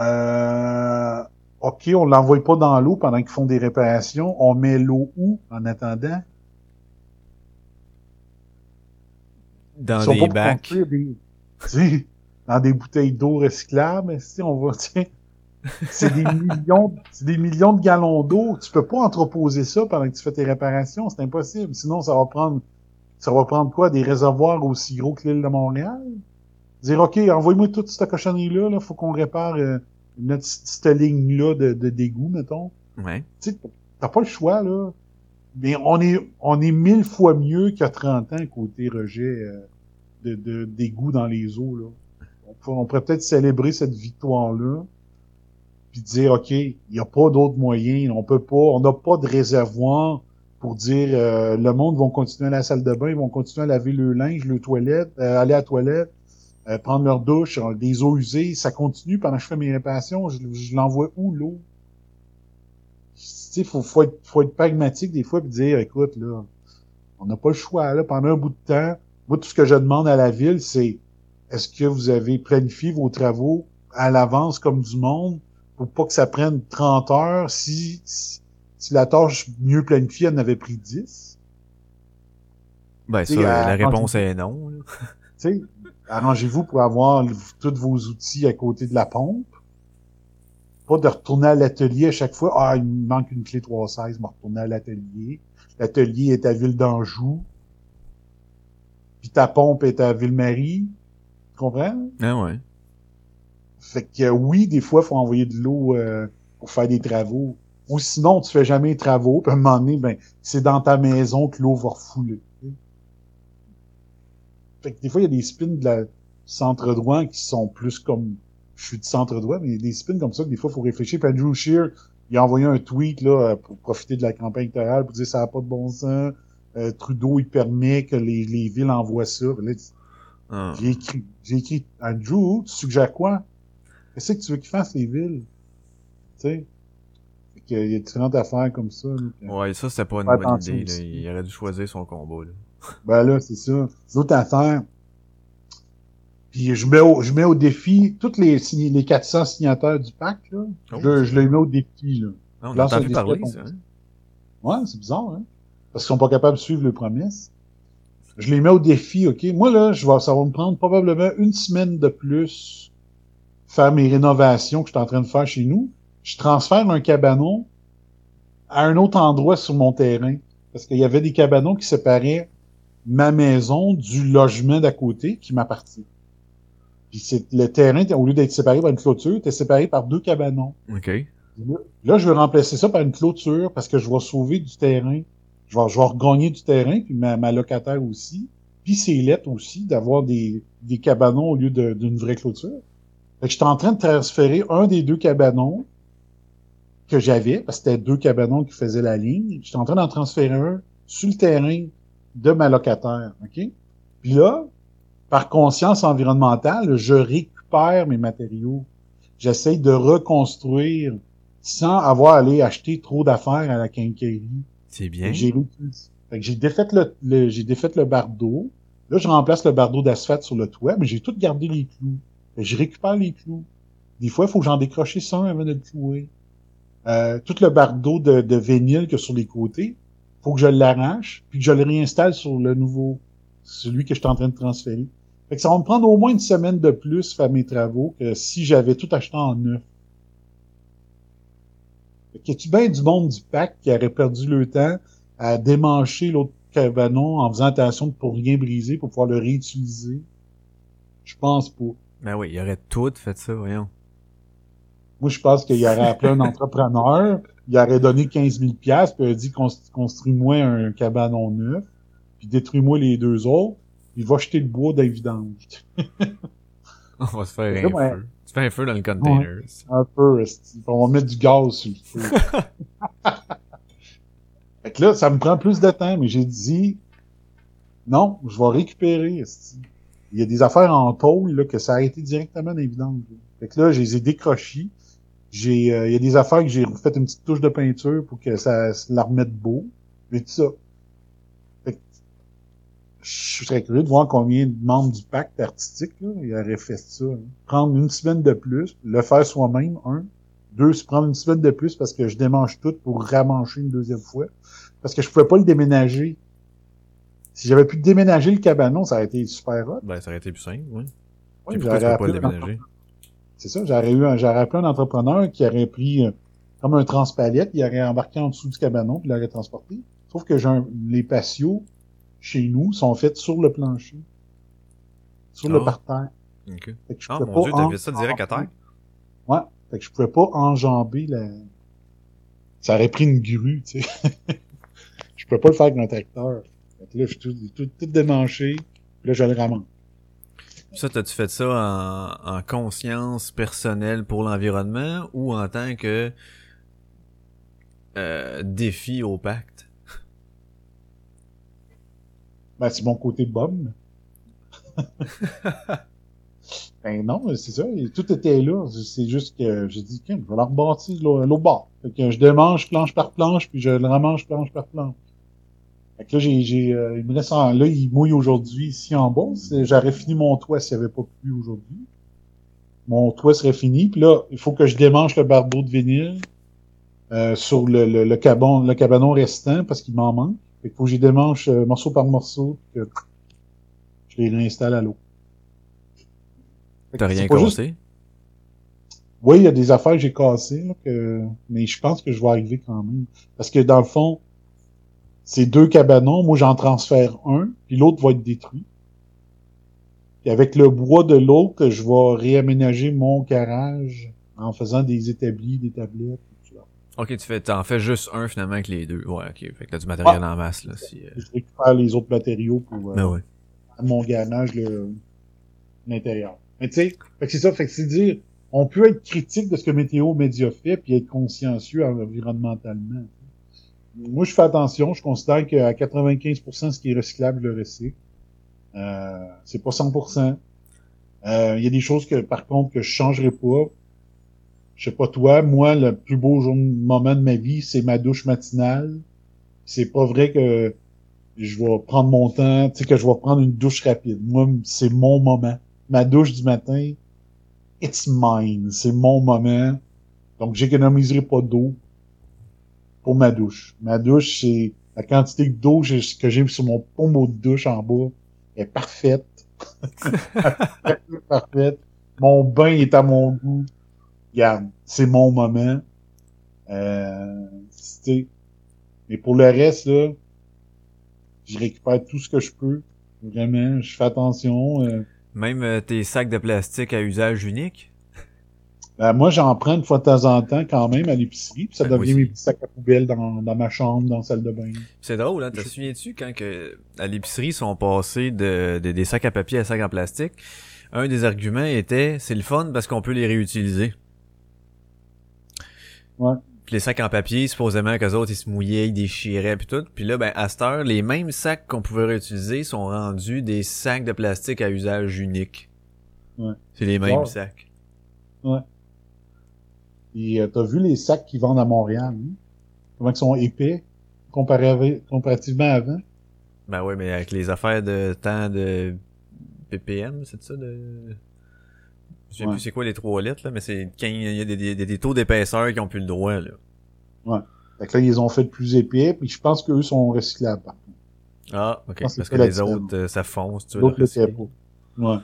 euh, OK, on l'envoie pas dans l'eau pendant qu'ils font des réparations. On met l'eau où en attendant? Dans des bacs. des- dans des bouteilles d'eau recyclables, si on va, tiens, c'est des millions, c'est des millions de gallons d'eau. Tu peux pas entreposer ça pendant que tu fais tes réparations, c'est impossible. Sinon, ça va prendre, ça va prendre quoi? Des réservoirs aussi gros que l'île de Montréal? Dire, OK, envoyez-moi toute cette cochonnerie-là, là, faut qu'on répare euh, notre, cette ligne-là de, de d'égout, mettons. Ouais. Tu sais, t'as pas le choix, là. Mais on est, on est mille fois mieux a 30 ans côté rejet euh, de, de, d'égout dans les eaux, là. On, pourrait- on pourrait peut-être célébrer cette victoire-là, puis dire, OK, il n'y a pas d'autres moyens, on peut pas, on n'a pas de réservoir pour dire, euh, le monde vont continuer à la salle de bain, ils vont continuer à laver le linge, le toilette, euh, aller à la toilette, euh, prendre leur douche, euh, des eaux usées, ça continue pendant que je fais mes réparations, je, je l'envoie où, l'eau? sais, faut, faut être, faut être pragmatique des fois et dire, écoute, là, on n'a pas le choix, là, pendant un bout de temps. Moi, tout ce que je demande à la ville, c'est, est-ce que vous avez planifié vos travaux à l'avance comme du monde pour pas que ça prenne 30 heures si, si, la tâche mieux planifiée en avait pris 10? Ben, ça, la réponse est non. Tu sais, arrangez-vous pour avoir tous vos outils à côté de la pompe? Pas de retourner à l'atelier à chaque fois. Ah, il me manque une clé 316, me retourner à l'atelier. L'atelier est à Ville d'Anjou. Puis ta pompe est à Ville-Marie. Tu comprends? Ah ouais. Fait que oui, des fois, il faut envoyer de l'eau euh, pour faire des travaux. Ou sinon, tu fais jamais de travaux, puis à un moment donné, ben, c'est dans ta maison que l'eau va refouler. Fait que des fois, il y a des spins de la centre droit qui sont plus comme je suis de centre droit, mais il y a des spins comme ça que des fois, il faut réfléchir. Puis Andrew Shear, il a envoyé un tweet là pour profiter de la campagne électorale pour dire ça n'a pas de bon sens. Euh, Trudeau, il permet que les, les villes envoient ça. Ah. J'ai écrit, j'ai écrit, Andrew, tu suggères quoi? Qu'est-ce que tu veux qu'ils fassent, les villes? Tu sais? Il y a différentes affaires comme ça. ouais, ça, c'était pas une bonne idée. Là. Il aurait dû choisir son combat. Là. Ben là, c'est ça. L'autre affaire. Puis je mets au, je mets au défi toutes les, les 400 signataires du pacte, là. Oh, je, je les mets au défi, là. Ah, on a entendu parler, ça. Hein? Ouais, c'est bizarre, hein. Parce qu'ils sont pas capables de suivre les promesses. Je les mets au défi, OK? Moi, là, je vais, ça va me prendre probablement une semaine de plus faire mes rénovations que je suis en train de faire chez nous. Je transfère un cabanon à un autre endroit sur mon terrain. Parce qu'il y avait des cabanons qui séparaient ma maison du logement d'à côté qui m'appartient. Puis c'est le terrain, au lieu d'être séparé par une clôture, t'es séparé par deux cabanons. OK. Là, je vais remplacer ça par une clôture parce que je vais sauver du terrain. Je vais, je vais regagner du terrain, puis ma, ma locataire aussi. Puis c'est lettre aussi d'avoir des, des cabanons au lieu d'une vraie clôture. Fait que j'étais en train de transférer un des deux cabanons que j'avais, parce que c'était deux cabanons qui faisaient la ligne. J'étais en train d'en transférer un sur le terrain de ma locataire. OK? Puis là, par conscience environnementale, je récupère mes matériaux. J'essaye de reconstruire sans avoir à aller acheter trop d'affaires à la quincaillerie. C'est bien. J'ai j'ai défait le, j'ai défait le bardeau. Là, je remplace le bardeau d'asphalte sur le toit, mais j'ai tout gardé les clous. je récupère les clous. Des fois, il faut que j'en décroche ça avant de le clouer. Euh, tout le bardeau de, de vinyle que sur les côtés, faut que je l'arrache, puis que je le réinstalle sur le nouveau, celui que je suis en train de transférer. Fait que ça va me prendre au moins une semaine de plus faire mes travaux que si j'avais tout acheté en neuf. Fait que tu bien du monde du pack qui aurait perdu le temps à démancher l'autre cabanon en faisant attention de pour rien briser pour pouvoir le réutiliser? Je pense pas. Ben oui, il aurait tout fait ça, voyons. Moi, je pense qu'il aurait appelé un entrepreneur, il aurait donné 15 000 pièces puis il a dit construis-moi un cabanon neuf, puis détruis-moi les deux autres, il va jeter le bois dans On va se faire un feu. Tu fais un feu dans le container. un peu, on va mettre du gaz sur le feu. fait que là, ça me prend plus de temps, mais j'ai dit non, je vais récupérer. Il y a des affaires en tôle là, que ça a été directement dans Fait que là, je les ai décrochés. J'ai, euh, il y a des affaires que j'ai fait une petite touche de peinture pour que ça, la remette beau. Mais tout ça. je serais curieux de voir combien de membres du pacte artistique, là, il aurait fait ça. Hein. Prendre une semaine de plus, le faire soi-même, un. Deux, se prendre une semaine de plus parce que je démange tout pour ramancher une deuxième fois. Parce que je pouvais pas le déménager. Si j'avais pu déménager le cabanon, ça aurait été super hot. Ben, ça aurait été plus simple, oui. Oui, j'aurais pas le déménager? C'est ça, j'aurais eu un, j'aurais appelé un entrepreneur qui aurait pris euh, comme un transpalette, il aurait embarqué en dessous du cabanon, puis l'aurait transporté. Sauf que j'ai les patios chez nous sont faits sur le plancher. Sur le ah. parterre. OK. ah, mon Dieu, t'as fait ça direct à terre? Ouais. Fait que je pouvais pas enjamber la... Ça aurait pris une grue, tu sais. je pouvais pas le faire avec un tracteur. Fait que là, je suis tout, tout, tout démanché. Puis là, je le ramasse. Ça, t'as-tu fait ça en, en, conscience personnelle pour l'environnement ou en tant que euh, défi au pacte? Ben, c'est mon côté bombe. Ben non, c'est ça. tout était là. C'est juste que j'ai dit, je vais la rebâtir l'autre bord. Fait que je démange planche par planche, puis je le remange planche par planche. Fait que là, j'ai, j'ai, euh, il me laisse en, là, il mouille aujourd'hui ici en bas. J'aurais fini mon toit s'il n'y avait pas plu aujourd'hui. Mon toit serait fini. Puis là, il faut que je démange le barbeau de vinyle euh, sur le, le, le, caban, le cabanon restant parce qu'il m'en manque. Fait qu'il faut que j'y démange euh, morceau par morceau, que je les réinstalle à l'eau. T'as rien juste- cassé? oui, il y a des affaires que j'ai cassées, là, que... mais je pense que je vais arriver quand même. Parce que dans le fond, c'est deux cabanons, moi j'en transfère un, puis l'autre va être détruit. Puis avec le bois de l'autre, je vais réaménager mon garage en faisant des établis, des tablettes, tout ça. Ok, tu fais, t'en fais juste un finalement avec les deux. Ouais, ok. Fait que t'as du matériel en masse, là. Si, euh, Je récupère les autres matériaux pour euh, Ben ouais. mon garage, l'intérieur. Mais tu sais, c'est ça, fait que c'est dire, on peut être critique de ce que Météo Média fait, puis être consciencieux environnementalement. Moi, je fais attention, je considère qu'à 95% ce qui est recyclable, je le recycle. Euh, c'est pas 100%. Euh, Il y a des choses que, par contre, que je changerai pas. Je sais pas toi, moi, le plus beau moment de ma vie, c'est ma douche matinale. C'est pas vrai que je vais prendre mon temps, tu sais, que je vais prendre une douche rapide. Moi, c'est mon moment. Ma douche du matin, it's mine. C'est mon moment. Donc, j'économiserai pas d'eau pour ma douche. Ma douche, c'est la quantité d'eau que j'ai- que j'ai sur mon pommeau de douche en bas est parfaite. parfaite. Mon bain est à mon goût. Regarde, c'est mon moment. Euh. Mais pour le reste, là, je récupère tout ce que je peux. Vraiment, je fais attention. euh. Même euh, tes sacs de plastique à usage unique? Ben, moi, j'en prends une fois de temps en temps quand même à l'épicerie, puis ça Ben, devient mes petits sacs à poubelle dans, dans ma chambre, dans la salle de bain. C'est drôle, hein? Te Je- souviens-tu quand que à l'épicerie ils sont passés de, de- des sacs à papier à sacs en plastique? Un des arguments était c'est le fun parce qu'on peut les réutiliser. Ouais. Puis les sacs en papier, supposément qu'eux autres, ils se mouillaient, ils déchiraient puis tout. Puis là, ben, à cette heure, les mêmes sacs qu'on pouvait réutiliser sont rendus des sacs de plastique à usage unique. Ouais. C'est les mêmes Wow. sacs. Et euh, t'as vu les sacs qu'ils vendent à Montréal, hein? Comment ils sont épais comparé avec- comparativement à avant? Ben ouais, mais avec les affaires de temps de ppm, c'est ça de... Je sais Ouais. plus c'est quoi les trois lettres, là, mais c'est quand il y a des, des, des taux d'épaisseur qui ont plus le droit, là. Fait que là, ils ont fait plus épais, puis je pense qu'eux sont recyclables. Ah, ok. que Parce que les autres, euh, ça fonce, tu L'autre le recycler. pas. Ouais,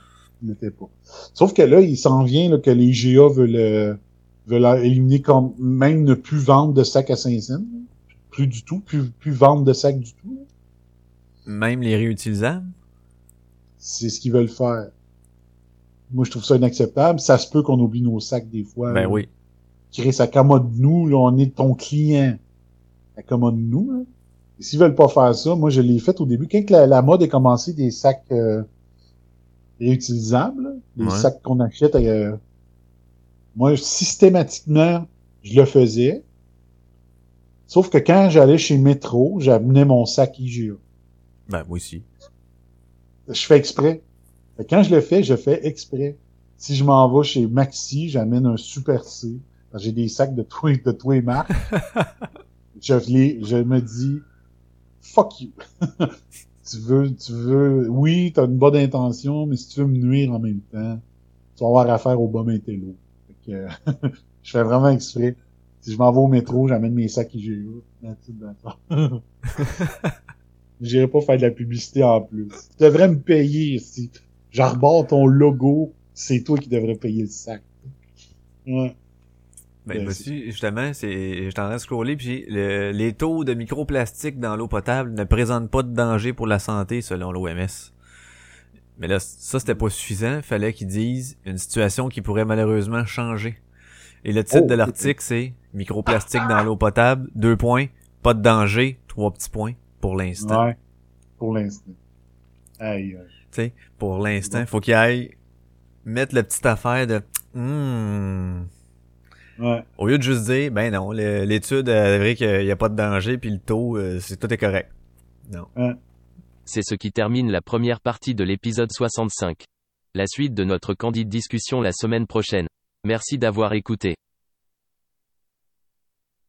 ils l'étaient pas. Sauf que là, il s'en vient là, que les GA veulent, euh, veulent éliminer comme même ne plus vendre de sacs à 5 cents. Plus du tout, plus, plus vendre de sacs du tout? Même les réutilisables? C'est ce qu'ils veulent faire. Moi, je trouve ça inacceptable. Ça se peut qu'on oublie nos sacs des fois. Ben là. oui. Chris, accommode-nous, là, on est ton client. Accommode-nous, là. Et s'ils veulent pas faire ça, moi, je l'ai fait au début. Quand la, la mode a commencé des sacs euh, réutilisables, là, des Ouais. sacs qu'on achète, euh, moi, systématiquement, je le faisais. Sauf que quand j'allais chez Metro, j'amenais mon sac IGA. Ben moi aussi. Je fais exprès. Quand je le fais, je fais exprès. Si je m'en vais chez Maxi, j'amène un Super C. J'ai des sacs de tous de tous les marques. je, les, je me dis, fuck you. tu veux, tu veux, oui, t'as une bonne intention, mais si tu veux me nuire en même temps, tu vas avoir affaire au bas intello. Que, je fais vraiment exprès. Si je m'en vais au métro, j'amène mes sacs IGA. J'irai pas faire de la publicité en plus. Tu devrais me payer si j'arbore ton logo, c'est toi qui devrais payer le sac. Ouais. Ben, Ben, justement, c'est, j'étais en train de scroller, puis le- les taux de microplastique dans l'eau potable ne présentent pas de danger pour la santé, selon l'OMS. Mais là, ça, c'était pas suffisant. Fallait qu'ils disent une situation qui pourrait malheureusement changer. Et le titre Oh, de l'article, c'est microplastique dans l'eau potable, deux points, pas de danger, trois petits points, pour l'instant. Ouais. Pour l'instant. Aïe, aïe. Tu sais, pour l'instant, faut qu'il aille mettre la petite affaire de, hmm, Ouais. Au lieu de juste dire, ben non, l'étude a vrai qu'il n'y a pas de danger, puis le taux, euh, c'est tout est correct. Non. C'est ce qui termine la première partie de l'épisode 65. La suite de notre candide discussion la semaine prochaine. Merci d'avoir écouté.